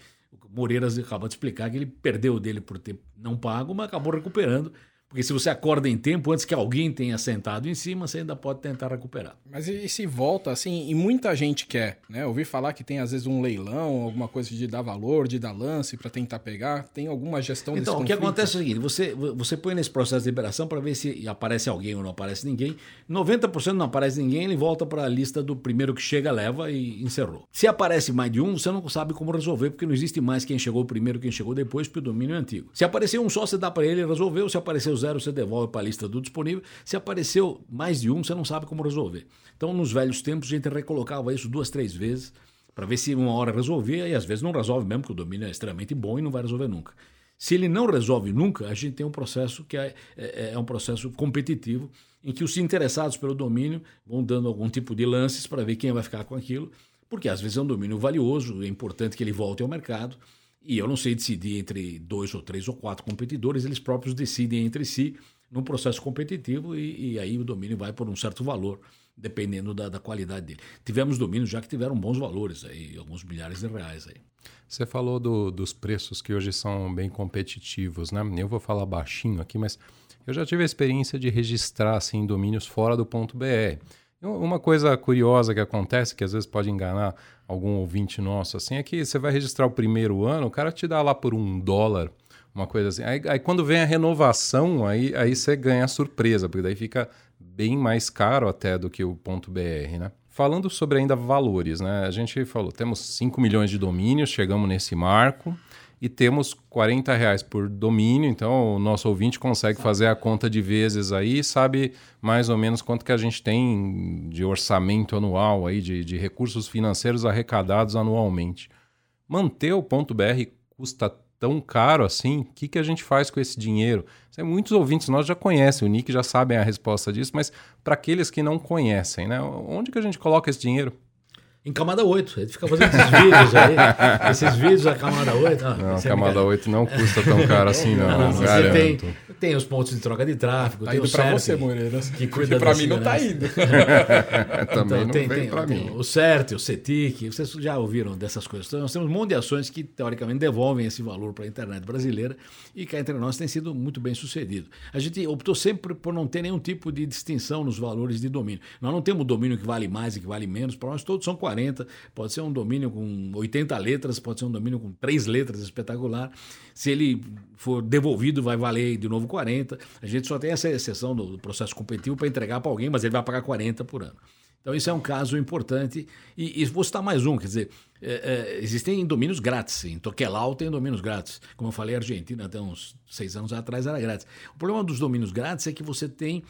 Moreiras acabou de explicar que ele perdeu dele por ter não pago, mas acabou recuperando, Porque se você acorda em tempo, antes que alguém tenha sentado em cima, você ainda pode tentar recuperar. Mas e se volta assim, e muita gente quer, né? Ouvi falar que tem às vezes um leilão, alguma coisa de dar valor, de dar lance para tentar pegar. Tem alguma gestão Então, desse o que acontece é o seguinte: você, você põe nesse processo de liberação para ver se aparece alguém ou não aparece ninguém. 90% não aparece ninguém, ele volta para a lista do primeiro que chega, leva e encerrou. Se aparece mais de um, você não sabe como resolver, porque não existe mais quem chegou primeiro, quem chegou depois, porque o domínio é antigo. Se aparecer um só, você dá para ele resolver, se aparecer zero, você devolve para a lista do disponível. Se apareceu mais de um, você não sabe como resolver. Então, nos velhos tempos, a gente recolocava isso duas, três vezes para ver se uma hora resolvia, e às vezes não resolve mesmo, porque o domínio é extremamente bom e não vai resolver nunca. Se ele não resolve nunca, a gente tem um processo que é, é, é um processo competitivo, em que os interessados pelo domínio vão dando algum tipo de lances para ver quem vai ficar com aquilo, porque às vezes é um domínio valioso, é importante que ele volte ao mercado, e eu não sei decidir entre dois ou três ou quatro competidores, eles próprios decidem entre si num processo competitivo e, e aí o domínio vai por um certo valor, dependendo da, da, qualidade dele. Tivemos domínios já que tiveram bons valores, aí, alguns milhares de reais. Aí. Você falou do, dos preços que hoje são bem competitivos, né? Eu vou falar baixinho aqui, mas eu já tive a experiência de registrar assim, domínios fora do ponto .br. Uma coisa curiosa que acontece, que às vezes pode enganar algum ouvinte nosso, assim, é que você vai registrar o primeiro ano, o cara te dá lá por um dólar, uma coisa assim. Aí, aí quando vem a renovação, aí, aí você ganha a surpresa, porque daí fica bem mais caro até do que o ponto .br, né? Falando sobre ainda valores, né? A gente falou, temos 5 milhões de domínios, chegamos nesse marco e temos 40 reais por domínio, então o nosso ouvinte consegue fazer a conta de vezes aí sabe mais ou menos quanto que a gente tem de orçamento anual aí, de, de recursos financeiros arrecadados anualmente. Manter o ponto .br custa tão caro assim, o que, que a gente faz com esse dinheiro? Muitos ouvintes nós já conhecem, o Nick já sabem a resposta disso, mas para aqueles que não conhecem, né? onde que a gente coloca esse dinheiro? Em camada 8. Ele fica fazendo esses vídeos aí. esses vídeos da camada 8. Ah, não, camada 8 não custa tão caro assim, não. não você tem, tem os pontos de troca de tráfego. Tá tem indo o para você, Moreira. Que cuida para mim não tá indo. Também então, não tem, vem tem, para mim. O CERT, o CETIC, vocês já ouviram dessas coisas. Então, nós temos um monte de ações que, teoricamente, devolvem esse valor para a internet brasileira e cá entre nós tem sido muito bem sucedido. A gente optou sempre por não ter nenhum tipo de distinção nos valores de domínio. Nós não temos domínio que vale mais e que vale menos. Para nós todos são 40, pode ser um domínio com 80 letras, pode ser um domínio com 3 letras espetacular. Se ele for devolvido, vai valer de novo 40. A gente só tem essa exceção do processo competitivo para entregar para alguém, mas ele vai pagar 40 por ano. Então, isso é um caso importante. E, e vou citar mais um, quer dizer, é, é, existem domínios grátis. Em Toquelau tem domínios grátis. Como eu falei, a Argentina até uns seis anos atrás era grátis. O problema dos domínios grátis é que você tem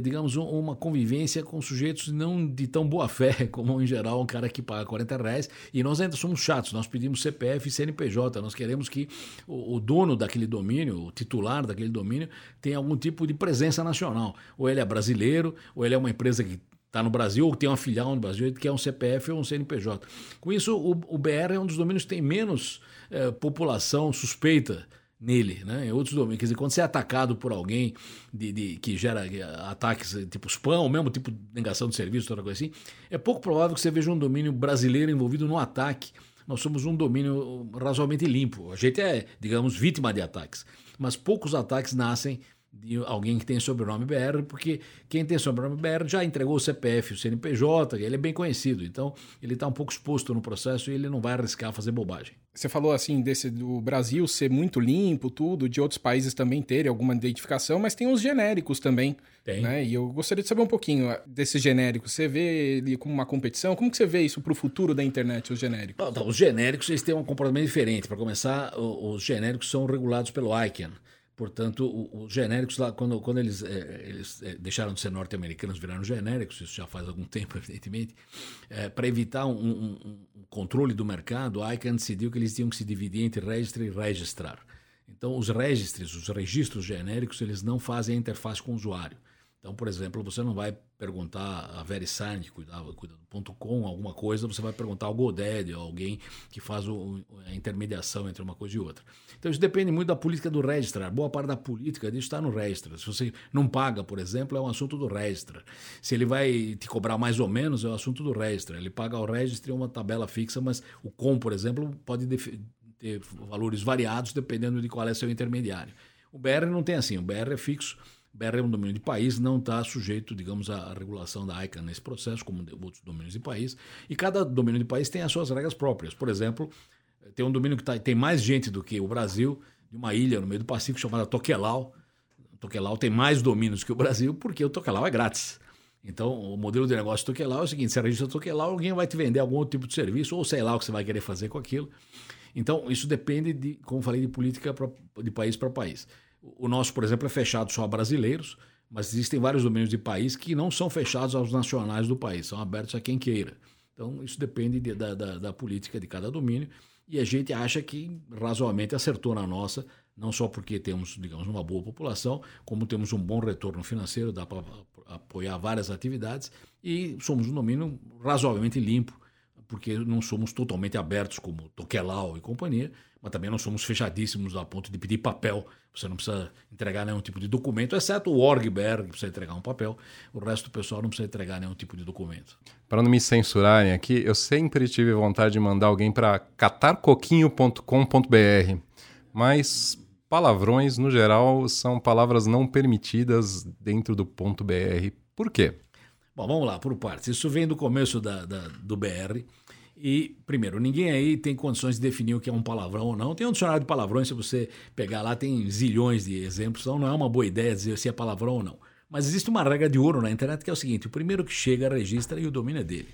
digamos, uma convivência com sujeitos não de tão boa fé, como em geral um cara que paga 40 reais. E nós ainda somos chatos, nós pedimos CPF e CNPJ, nós queremos que o, dono daquele domínio, o titular daquele domínio, tenha algum tipo de presença nacional. Ou ele é brasileiro, ou ele é uma empresa que está no Brasil, ou tem uma filial no Brasil, que é um CPF ou um CNPJ. Com isso, o, BR é um dos domínios que tem menos é, população suspeita nele, né? Em outros domínios. Quer dizer, quando você é atacado por alguém de, de, que gera ataques tipo spam, ou mesmo tipo negação de serviço, toda coisa assim, é pouco provável que você veja um domínio brasileiro envolvido no ataque. Nós somos um domínio razoavelmente limpo. A gente é, digamos, vítima de ataques. Mas poucos ataques nascem de alguém que tem sobrenome BR, porque quem tem sobrenome BR já entregou o CPF, o CNPJ, ele é bem conhecido, então ele está um pouco exposto no processo e ele não vai arriscar fazer bobagem. Você falou assim desse do Brasil ser muito limpo, tudo, de outros países também terem alguma identificação, mas tem os genéricos também. Tem. Né? E eu gostaria de saber um pouquinho desses genéricos. Você vê ele como uma competição? Como que você vê isso para o futuro da internet, os genéricos? Então, os genéricos eles têm um comportamento diferente. Para começar, os genéricos são regulados pelo ICANN. Portanto, os genéricos lá, quando, quando eles, é, eles é, deixaram de ser norte-americanos, viraram genéricos, isso já faz algum tempo, evidentemente, é, para evitar um, um, um, controle do mercado, a ICANN decidiu que eles tinham que se dividir entre registrar e registrar. Então, os registros, os registros genéricos, eles não fazem a interface com o usuário. Então, por exemplo, você não vai perguntar a VeriSign, que cuidava, cuida do ponto .com, alguma coisa, você vai perguntar ao GoDaddy, ou alguém que faz o, a intermediação entre uma coisa e outra. Então, isso depende muito da política do registrar. Boa parte da política disso está no registrar. Se você não paga, por exemplo, é um assunto do registrar. Se ele vai te cobrar mais ou menos, é um assunto do registrar. Ele paga ao registrar uma tabela fixa, mas o com, por exemplo, pode ter valores variados dependendo de qual é seu intermediário. O BR não tem assim, o BR é fixo, BR é um domínio de país, não está sujeito, digamos, à regulação da ICANN nesse processo, como outros domínios de país, e cada domínio de país tem as suas regras próprias. Por exemplo, tem um domínio que tá, tem mais gente do que o Brasil, de uma ilha no meio do Pacífico chamada Tokelau. Tokelau tem mais domínios que o Brasil, porque o Tokelau é grátis. Então, o modelo de negócio do Tokelau é o seguinte: você registra Tokelau, alguém vai te vender algum outro tipo de serviço, ou sei lá o que você vai querer fazer com aquilo. Então, isso depende, de, como falei, de política pra, de país para país. O nosso, por exemplo, é fechado só a brasileiros, mas existem vários domínios de país que não são fechados aos nacionais do país, são abertos a quem queira. Então, isso depende de, da, da, da política de cada domínio e a gente acha que razoavelmente acertou na nossa, não só porque temos, digamos, uma boa população, como temos um bom retorno financeiro, dá para apoiar várias atividades e somos um domínio razoavelmente limpo, porque não somos totalmente abertos como Tokelau e companhia, mas também não somos fechadíssimos a ponto de pedir papel. Você não precisa entregar nenhum tipo de documento, exceto o OrgBR, que precisa entregar um papel. O resto do pessoal não precisa entregar nenhum tipo de documento. Para não me censurarem aqui, eu sempre tive vontade de mandar alguém para catarcoquinho.com.br, mas palavrões, no geral, são palavras não permitidas dentro do ponto .br. Por quê? Bom, vamos lá, por partes. Isso vem do começo da, da, do BR. E, primeiro, ninguém aí tem condições de definir o que é um palavrão ou não. Tem um dicionário de palavrões, se você pegar lá, tem zilhões de exemplos, então não é uma boa ideia dizer se é palavrão ou não. Mas existe uma regra de ouro na internet que é o seguinte: o primeiro que chega registra e o domínio é dele.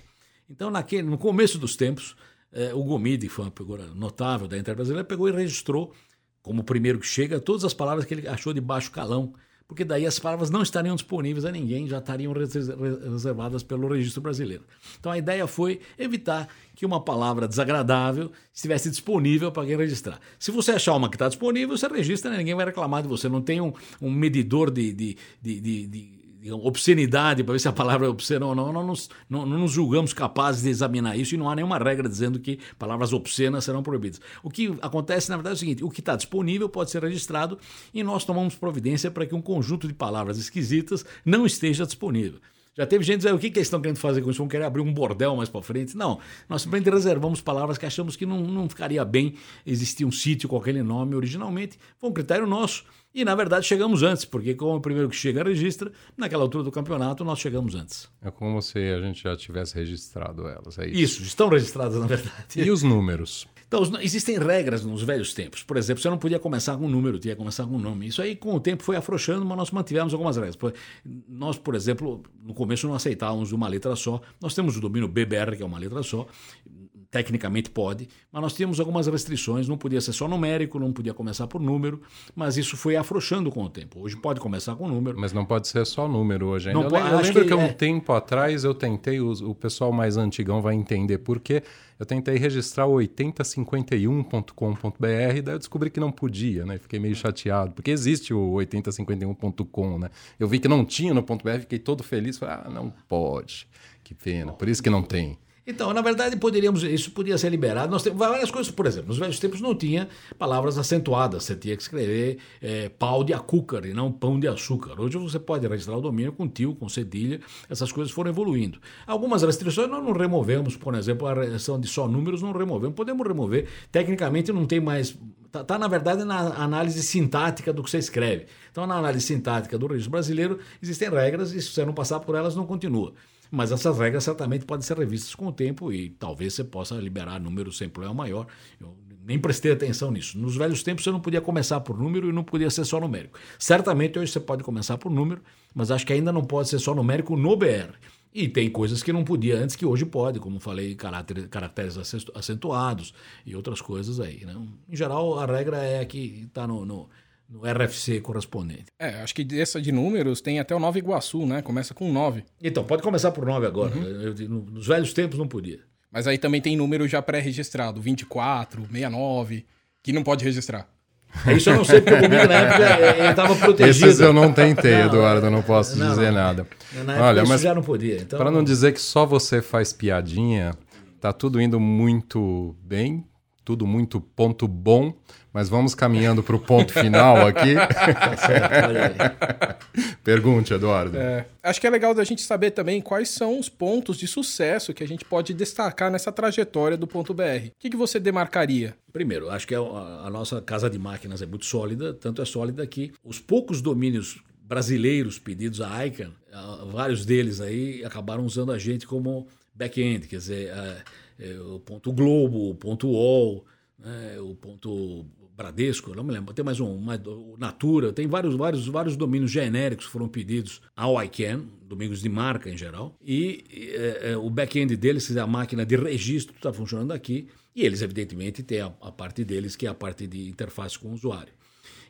Então, naquele, no começo dos tempos, eh, o Gomide, que foi uma figura notável da internet brasileira, pegou e registrou como o primeiro que chega, todas as palavras que ele achou de baixo calão, porque daí as palavras não estariam disponíveis a ninguém, já estariam reservadas pelo registro brasileiro. Então a ideia foi evitar que uma palavra desagradável estivesse disponível para quem registrar. Se você achar uma que está disponível, você registra, né? ninguém vai reclamar de você. Não tem um, um medidor de, de, de, de obscenidade, para ver se a palavra é obscena ou não, nos, não, não nos julgamos capazes de examinar isso e não há nenhuma regra dizendo que palavras obscenas serão proibidas. O que acontece, na verdade, é o seguinte: o que está disponível pode ser registrado e nós tomamos providência para que um conjunto de palavras esquisitas não esteja disponível. Já teve gente dizendo o que, que eles estão querendo fazer com isso? Vão querer abrir um bordel mais para frente? Não. Nós simplesmente reservamos palavras que achamos que não, não ficaria bem existir um sítio com aquele nome originalmente. Foi um critério nosso. E, na verdade, chegamos antes, porque como o primeiro que chega registra, naquela altura do campeonato nós chegamos antes. É como se a gente já tivesse registrado elas, é isso? Isso, estão registradas, na verdade. E os números? Então, existem regras nos velhos tempos. Por exemplo, você não podia começar com um número, tinha que começar com um nome. Isso aí, com o tempo, foi afrouxando, mas nós mantivemos algumas regras. Nós, por exemplo, no começo não aceitávamos uma letra só. Nós temos o domínio BBR, que é uma letra só tecnicamente pode, mas nós tínhamos algumas restrições, não podia ser só numérico, não podia começar por número, mas isso foi afrouxando com o tempo. Hoje pode começar com número. Mas não pode ser só número hoje ainda. Não eu, pode, eu lembro que, que um é... tempo atrás eu tentei, o, o pessoal mais antigão vai entender por quê, eu tentei registrar o 8051.com.br, daí eu descobri que não podia, né? Fiquei meio chateado, porque existe o 8051.com, né? Eu vi que não tinha no .br, fiquei todo feliz, falei, ah, não pode. Que pena, por isso que não tem. Então, na verdade, poderíamos, isso podia ser liberado. Nós temos várias coisas, por exemplo, nos velhos tempos não tinha palavras acentuadas, você tinha que escrever é, pau de açúcar e não pão de açúcar. Hoje você pode registrar o domínio com tio, com cedilha, essas coisas foram evoluindo. Algumas restrições nós não removemos, por exemplo, a restrição de só números não removemos, podemos remover. Tecnicamente não tem mais. Está, tá, na verdade, na análise sintática do que você escreve. Então, na análise sintática do registro brasileiro, existem regras e se você não passar por elas, não continua. Mas essas regras certamente podem ser revistas com o tempo e talvez você possa liberar números sem problema maior. Eu nem prestei atenção nisso. Nos velhos tempos você não podia começar por número e não podia ser só numérico. Certamente hoje você pode começar por número, mas acho que ainda não pode ser só numérico no BR. E tem coisas que não podia antes que hoje pode, como falei, caracteres acentuados e outras coisas aí. Né? Em geral, a regra é que está no, no no RFC correspondente. É, acho que essa de números tem até o Nova Iguaçu, né? Começa com 9. Então, pode começar por 9 agora. Uhum. Eu, nos velhos tempos não podia. Mas aí também tem número já pré-registrado, 24, 69, que não pode registrar. É isso eu não sei, porque o comigo na época ele estava protegido. Esses eu não tentei, não, Eduardo, eu não posso não, dizer nada. Na época Olha, mas já não podia. Então... Para não dizer que só você faz piadinha, tá tudo indo muito bem, tudo muito ponto bom, mas vamos caminhando para o ponto final aqui. tá certo. Pergunte, Eduardo. É, acho que é legal da gente saber também quais são os pontos de sucesso que a gente pode destacar nessa trajetória do ponto BR. O que, que você demarcaria? Primeiro, acho que a, a nossa casa de máquinas é muito sólida, tanto é sólida que os poucos domínios brasileiros pedidos à ICANN, vários deles aí acabaram usando a gente como back-end, quer dizer, é, o ponto Globo, o ponto UOL, né, o ponto Bradesco, não me lembro, tem mais um, mais, Natura, tem vários, vários, vários domínios genéricos foram pedidos ao ICANN, domínios de marca em geral, e é, é, o back-end deles, a máquina de registro está funcionando aqui, e eles evidentemente têm a, a, parte deles, que é a parte de interface com o usuário.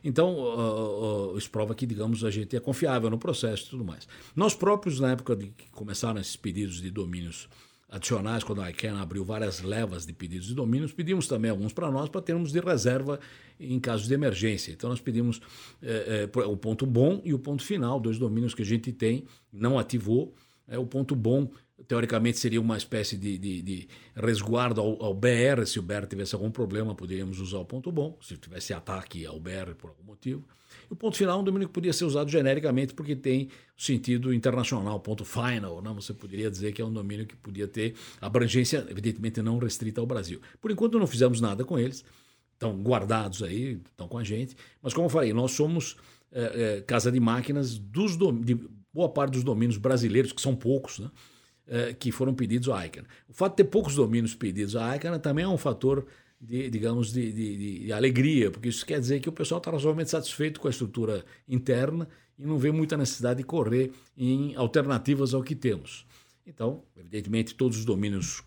Então, uh, uh, isso prova que, digamos, a gente é confiável no processo e tudo mais. Nós próprios, na época de que começaram esses pedidos de domínios adicionais, quando a ICANN abriu várias levas de pedidos de domínios, pedimos também alguns para nós para termos de reserva em casos de emergência. Então nós pedimos é, é, o ponto bom e o ponto final, dois domínios que a gente tem, não ativou. É, o ponto bom, teoricamente, seria uma espécie de, de, de resguardo ao, ao, BR. Se o BR tivesse algum problema, poderíamos usar o ponto bom. Se tivesse ataque ao BR por algum motivo. E o ponto final um domínio que podia ser usado genericamente porque tem sentido internacional, ponto final. Né? Você poderia dizer que é um domínio que podia ter abrangência, evidentemente não restrita ao Brasil. Por enquanto não fizemos nada com eles, estão guardados aí, estão com a gente. Mas como eu falei, nós somos é, é, casa de máquinas dos de boa parte dos domínios brasileiros, que são poucos, né? É, que foram pedidos à ICANN. O fato de ter poucos domínios pedidos à ICANN também é um fator de, digamos, de, de, de, alegria, porque isso quer dizer que o pessoal está razoavelmente satisfeito com a estrutura interna e não vê muita necessidade de correr em alternativas ao que temos. Então, evidentemente, todos os domínios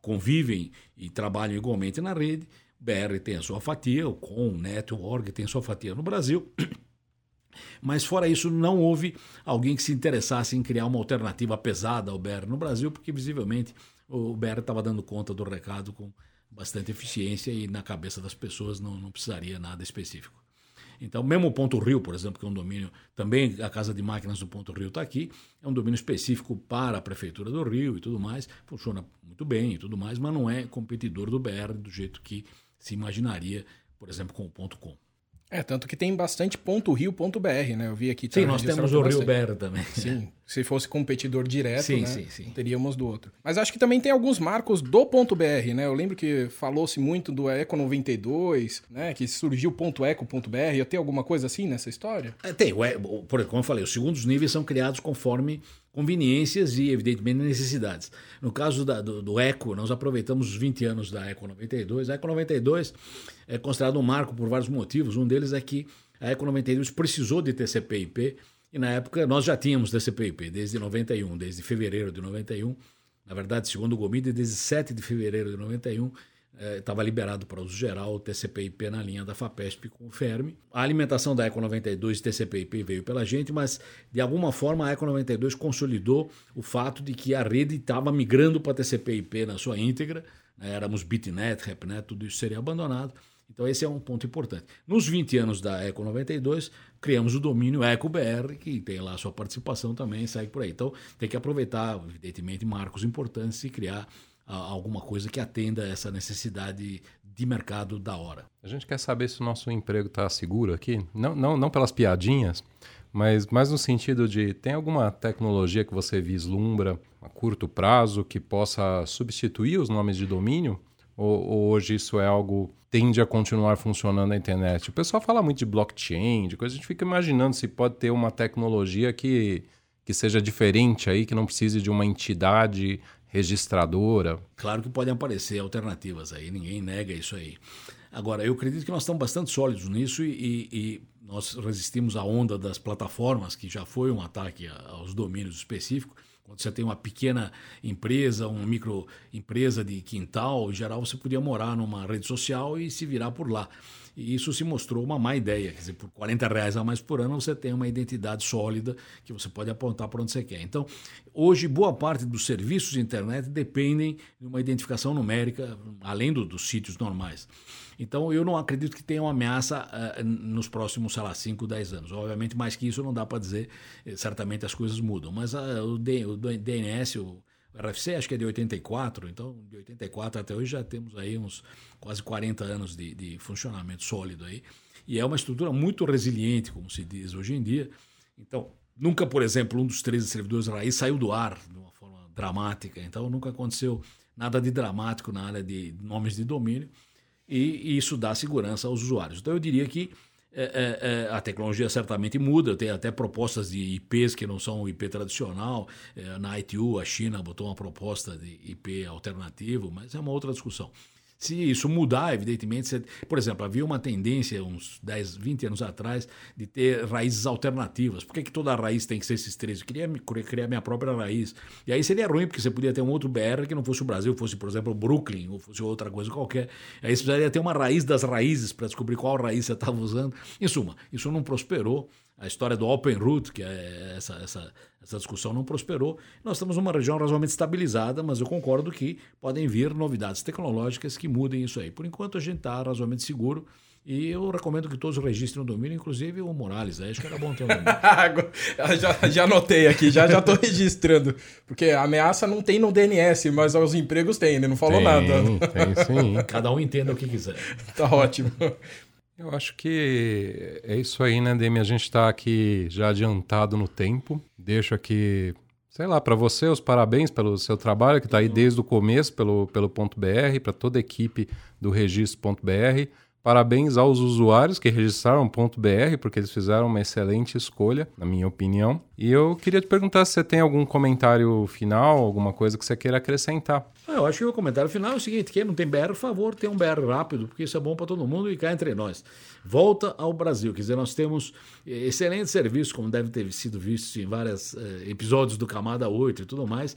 convivem e trabalham igualmente na rede. O BR tem a sua fatia, o COM, o NET, o ORG tem a sua fatia no Brasil. Mas fora isso, não houve alguém que se interessasse em criar uma alternativa pesada ao BR no Brasil, porque visivelmente o BR estava dando conta do recado com bastante eficiência e na cabeça das pessoas não, não precisaria nada específico. Então, mesmo o Ponto Rio, por exemplo, que é um domínio, também a Casa de Máquinas do Ponto Rio está aqui, é um domínio específico para a Prefeitura do Rio e tudo mais, funciona muito bem e tudo mais, mas não é competidor do BR do jeito que se imaginaria, por exemplo, com o Ponto Com. É, tanto que tem bastante ponto Rio, ponto BR, né? Eu vi aqui. Sim, nós temos o Rio BR também. Sim, se fosse competidor direto, sim, né? Sim, sim. Teríamos do outro. Mas acho que também tem alguns marcos do ponto BR, né? Eu lembro que falou-se muito do Eco 92, né? Que surgiu ponto Eco, ponto BR. Tenho alguma coisa assim nessa história? É, tem. Por, como eu falei, os segundos níveis são criados conforme conveniências e, evidentemente, necessidades. No caso da, do, do, Eco, nós aproveitamos os 20 anos da Eco 92. A Eco 92 é considerado um marco por vários motivos. Um deles é que a Eco 92 precisou de TCP/IP e na época nós já tínhamos TCP/IP desde 91, desde fevereiro de 91. Na verdade, segundo o Gomide, desde 7 de fevereiro de 91 estava eh, liberado para uso geral o TCP/IP na linha da Fapesp com Fermi. A alimentação da Eco 92 TCP/IP veio pela gente, mas de alguma forma a Eco 92 consolidou o fato de que a rede estava migrando para TCP/IP na sua íntegra. Né? Éramos Bitnet, RepNet, tudo isso seria abandonado. Então esse é um ponto importante. Nos 20 anos da Eco 92, criamos o domínio EcoBR, que tem lá sua participação também, segue por aí. Então tem que aproveitar, evidentemente, marcos importantes e criar alguma coisa que atenda essa necessidade de mercado da hora. A gente quer saber se o nosso emprego está seguro aqui, não, não, não pelas piadinhas, mas mais no sentido de tem alguma tecnologia que você vislumbra a curto prazo que possa substituir os nomes de domínio? Ou, ou hoje isso é algo tende a continuar funcionando na internet? O pessoal fala muito de blockchain, de coisa, a gente fica imaginando se pode ter uma tecnologia que, que seja diferente aí, que não precise de uma entidade registradora. Claro que podem aparecer alternativas aí, ninguém nega isso aí. Agora, eu acredito que nós estamos bastante sólidos nisso e, e nós resistimos à onda das plataformas, que já foi um ataque aos domínios específicos. Quando você tem uma pequena empresa, uma microempresa de quintal, em geral você podia morar numa rede social e se virar por lá. E isso se mostrou uma má ideia. Quer dizer, por 40 reais a mais por ano você tem uma identidade sólida que você pode apontar para onde você quer. Então, hoje, boa parte dos serviços de internet dependem de uma identificação numérica, além do, dos sítios normais. Então, eu não acredito que tenha uma ameaça uh, nos próximos, sei lá, 5, 10 anos. Obviamente, mais que isso não dá para dizer, eh, certamente as coisas mudam. Mas uh, o, D, o, DNS, o O RFC acho que é de 84, então de 84 até hoje já temos aí uns quase 40 anos de, de funcionamento sólido aí. E é uma estrutura muito resiliente, como se diz hoje em dia. Então, nunca, por exemplo, um dos 13 servidores raiz saiu do ar de uma forma dramática. Então, nunca aconteceu nada de dramático na área de nomes de domínio. E, e isso dá segurança aos usuários. Então, eu diria que é, é, é, a tecnologia certamente muda, tem até propostas de IPs que não são IP tradicional. É, na ITU, a China botou uma proposta de IP alternativo, mas é uma outra discussão. Se isso mudar, evidentemente, você, por exemplo, havia uma tendência uns 10, 20 anos atrás de ter raízes alternativas. Por que, que toda raiz tem que ser esses três? Eu queria criar minha própria raiz. E aí seria ruim, porque você podia ter um outro BR que não fosse o Brasil, fosse, por exemplo, Brooklyn, ou fosse outra coisa qualquer. Aí você precisaria ter uma raiz das raízes para descobrir qual raiz você estava usando. Em suma, isso não prosperou a história do Open Root, que é essa, essa, essa discussão não prosperou. Nós estamos numa região razoavelmente estabilizada, mas eu concordo que podem vir novidades tecnológicas que mudem isso aí. Por enquanto, a gente está razoavelmente seguro. E eu recomendo que todos registrem o domínio, inclusive o Morales. Né? Acho que era bom ter um domínio. já, já anotei aqui, já estou registrando. Porque a ameaça não tem no DNS, mas os empregos tem, ele não falou tem, nada. Tem sim. Cada um entenda o que quiser. tá ótimo. Eu acho que é isso aí, né, Demi? A gente está aqui já adiantado no tempo. Deixo aqui, sei lá, para você os parabéns pelo seu trabalho, que está aí desde o começo pelo, pelo ponto .br, para toda a equipe do registro.br. Parabéns aos usuários que registraram .br, porque eles fizeram uma excelente escolha, na minha opinião. E eu queria te perguntar se você tem algum comentário final, alguma coisa que você queira acrescentar. Ah, eu acho que o comentário final é o seguinte: quem não tem BR, por favor, tenha um BR rápido, porque isso é bom para todo mundo e cá entre nós. Volta ao Brasil, quer dizer, nós temos eh, excelentes serviços, como deve ter sido visto em vários eh, episódios do Camada 8 e tudo mais,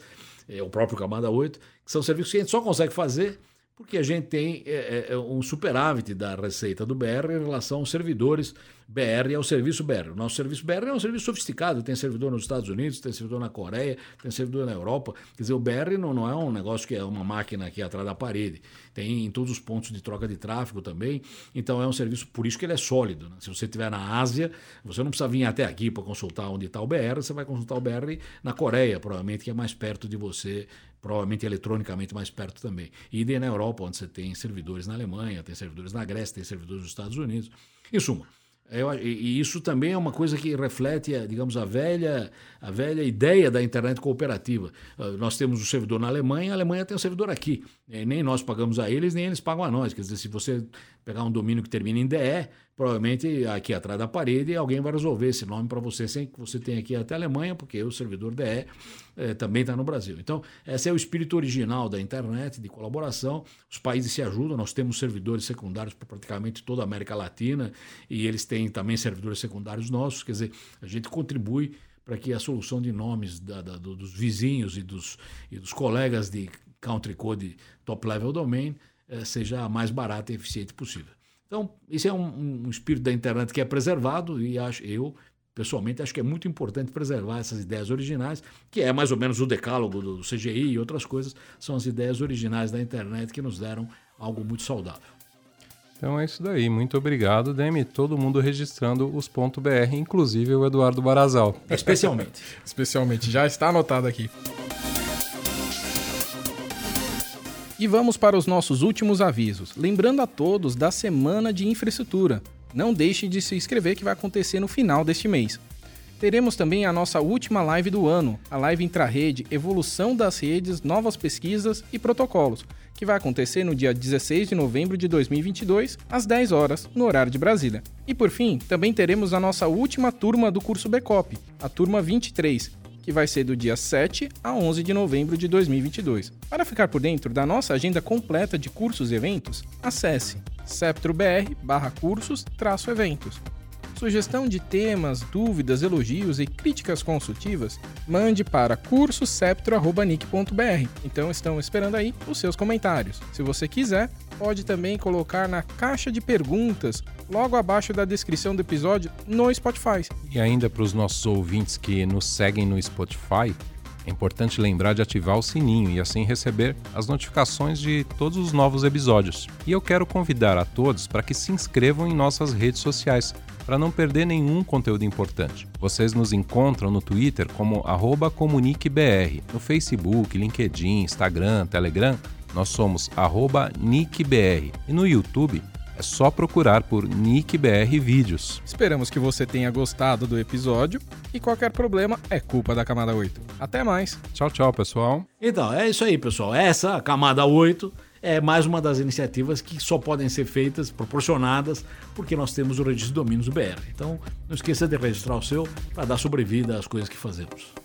eh, o próprio Camada 8, que são serviços que a gente só consegue fazer porque a gente tem é, é, um superávit da receita do BR em relação aos servidores BR e ao serviço BR. O nosso serviço BR é um serviço sofisticado, tem servidor nos Estados Unidos, tem servidor na Coreia, tem servidor na Europa. Quer dizer, o BR não, não é um negócio que é uma máquina aqui atrás da parede. Tem em todos os pontos de troca de tráfego também. Então é um serviço, por isso que ele é sólido. Né? Se você estiver na Ásia, você não precisa vir até aqui para consultar onde está o BR, você vai consultar o BR na Coreia, provavelmente, que é mais perto de você provavelmente eletronicamente mais perto também. E na Europa, onde você tem servidores na Alemanha, tem servidores na Grécia, tem servidores nos Estados Unidos. Em suma, eu, e isso também é uma coisa que reflete, digamos, a velha, a velha ideia da internet cooperativa. Ah, nós temos um servidor na Alemanha, a Alemanha tem um servidor aqui. Nem nós pagamos a eles, nem eles pagam a nós. Quer dizer, se você pegar um domínio que termina em DE, provavelmente aqui atrás da parede alguém vai resolver esse nome para você sem que você tenha aqui até a Alemanha, porque o servidor DE é, eh, também está no Brasil. Então, esse é o espírito original da internet, de colaboração. Os países se ajudam, nós temos servidores secundários para praticamente toda a América Latina e eles têm também servidores secundários nossos, quer dizer, a gente contribui para que a solução de nomes da, da, dos vizinhos e dos, e dos colegas de country code top level domain eh, seja a mais barata e eficiente possível. Então, isso é um, um espírito da internet que é preservado e acho, eu, pessoalmente, acho que é muito importante preservar essas ideias originais, que é mais ou menos o decálogo do CGI e outras coisas, são as ideias originais da internet que nos deram algo muito saudável. Então é isso daí. Muito obrigado, Demi. Todo mundo registrando os .br, inclusive o Eduardo Barazal. Especialmente. Especialmente. Já está anotado aqui. E vamos para os nossos últimos avisos. Lembrando a todos da Semana de Infraestrutura. Não deixe de se inscrever que vai acontecer no final deste mês. Teremos também a nossa última live do ano, a live intra-rede Evolução das Redes, Novas Pesquisas e Protocolos, que vai acontecer no dia 16 de novembro de 2022, às 10 horas, no horário de Brasília. E por fim, também teremos a nossa última turma do curso Becop, a turma 23, que vai ser do dia 7 a 11 de novembro de 2022. Para ficar por dentro da nossa agenda completa de cursos e eventos, acesse septrobr/cursos-eventos. Sugestão de temas, dúvidas, elogios e críticas consultivas, mande para cursoseptro.nick.br. Então estão esperando aí os seus comentários. Se você quiser, pode também colocar na caixa de perguntas logo abaixo da descrição do episódio no Spotify. E ainda para os nossos ouvintes que nos seguem no Spotify, É importante lembrar de ativar o sininho e assim receber as notificações de todos os novos episódios. E eu quero convidar a todos para que se inscrevam em nossas redes sociais para não perder nenhum conteúdo importante. Vocês nos encontram no Twitter como comuniquebr, no Facebook, LinkedIn, Instagram, Telegram, nós somos nickbr e no YouTube é só procurar por NickBR Vídeos. Esperamos que você tenha gostado do episódio e qualquer problema é culpa da camada 8. Até mais. Tchau, tchau, pessoal. Então, é isso aí, pessoal. Essa, a camada 8, é mais uma das iniciativas que só podem ser feitas, proporcionadas, porque nós temos o registro de domínios BR. Então, não esqueça de registrar o seu para dar sobrevida às coisas que fazemos.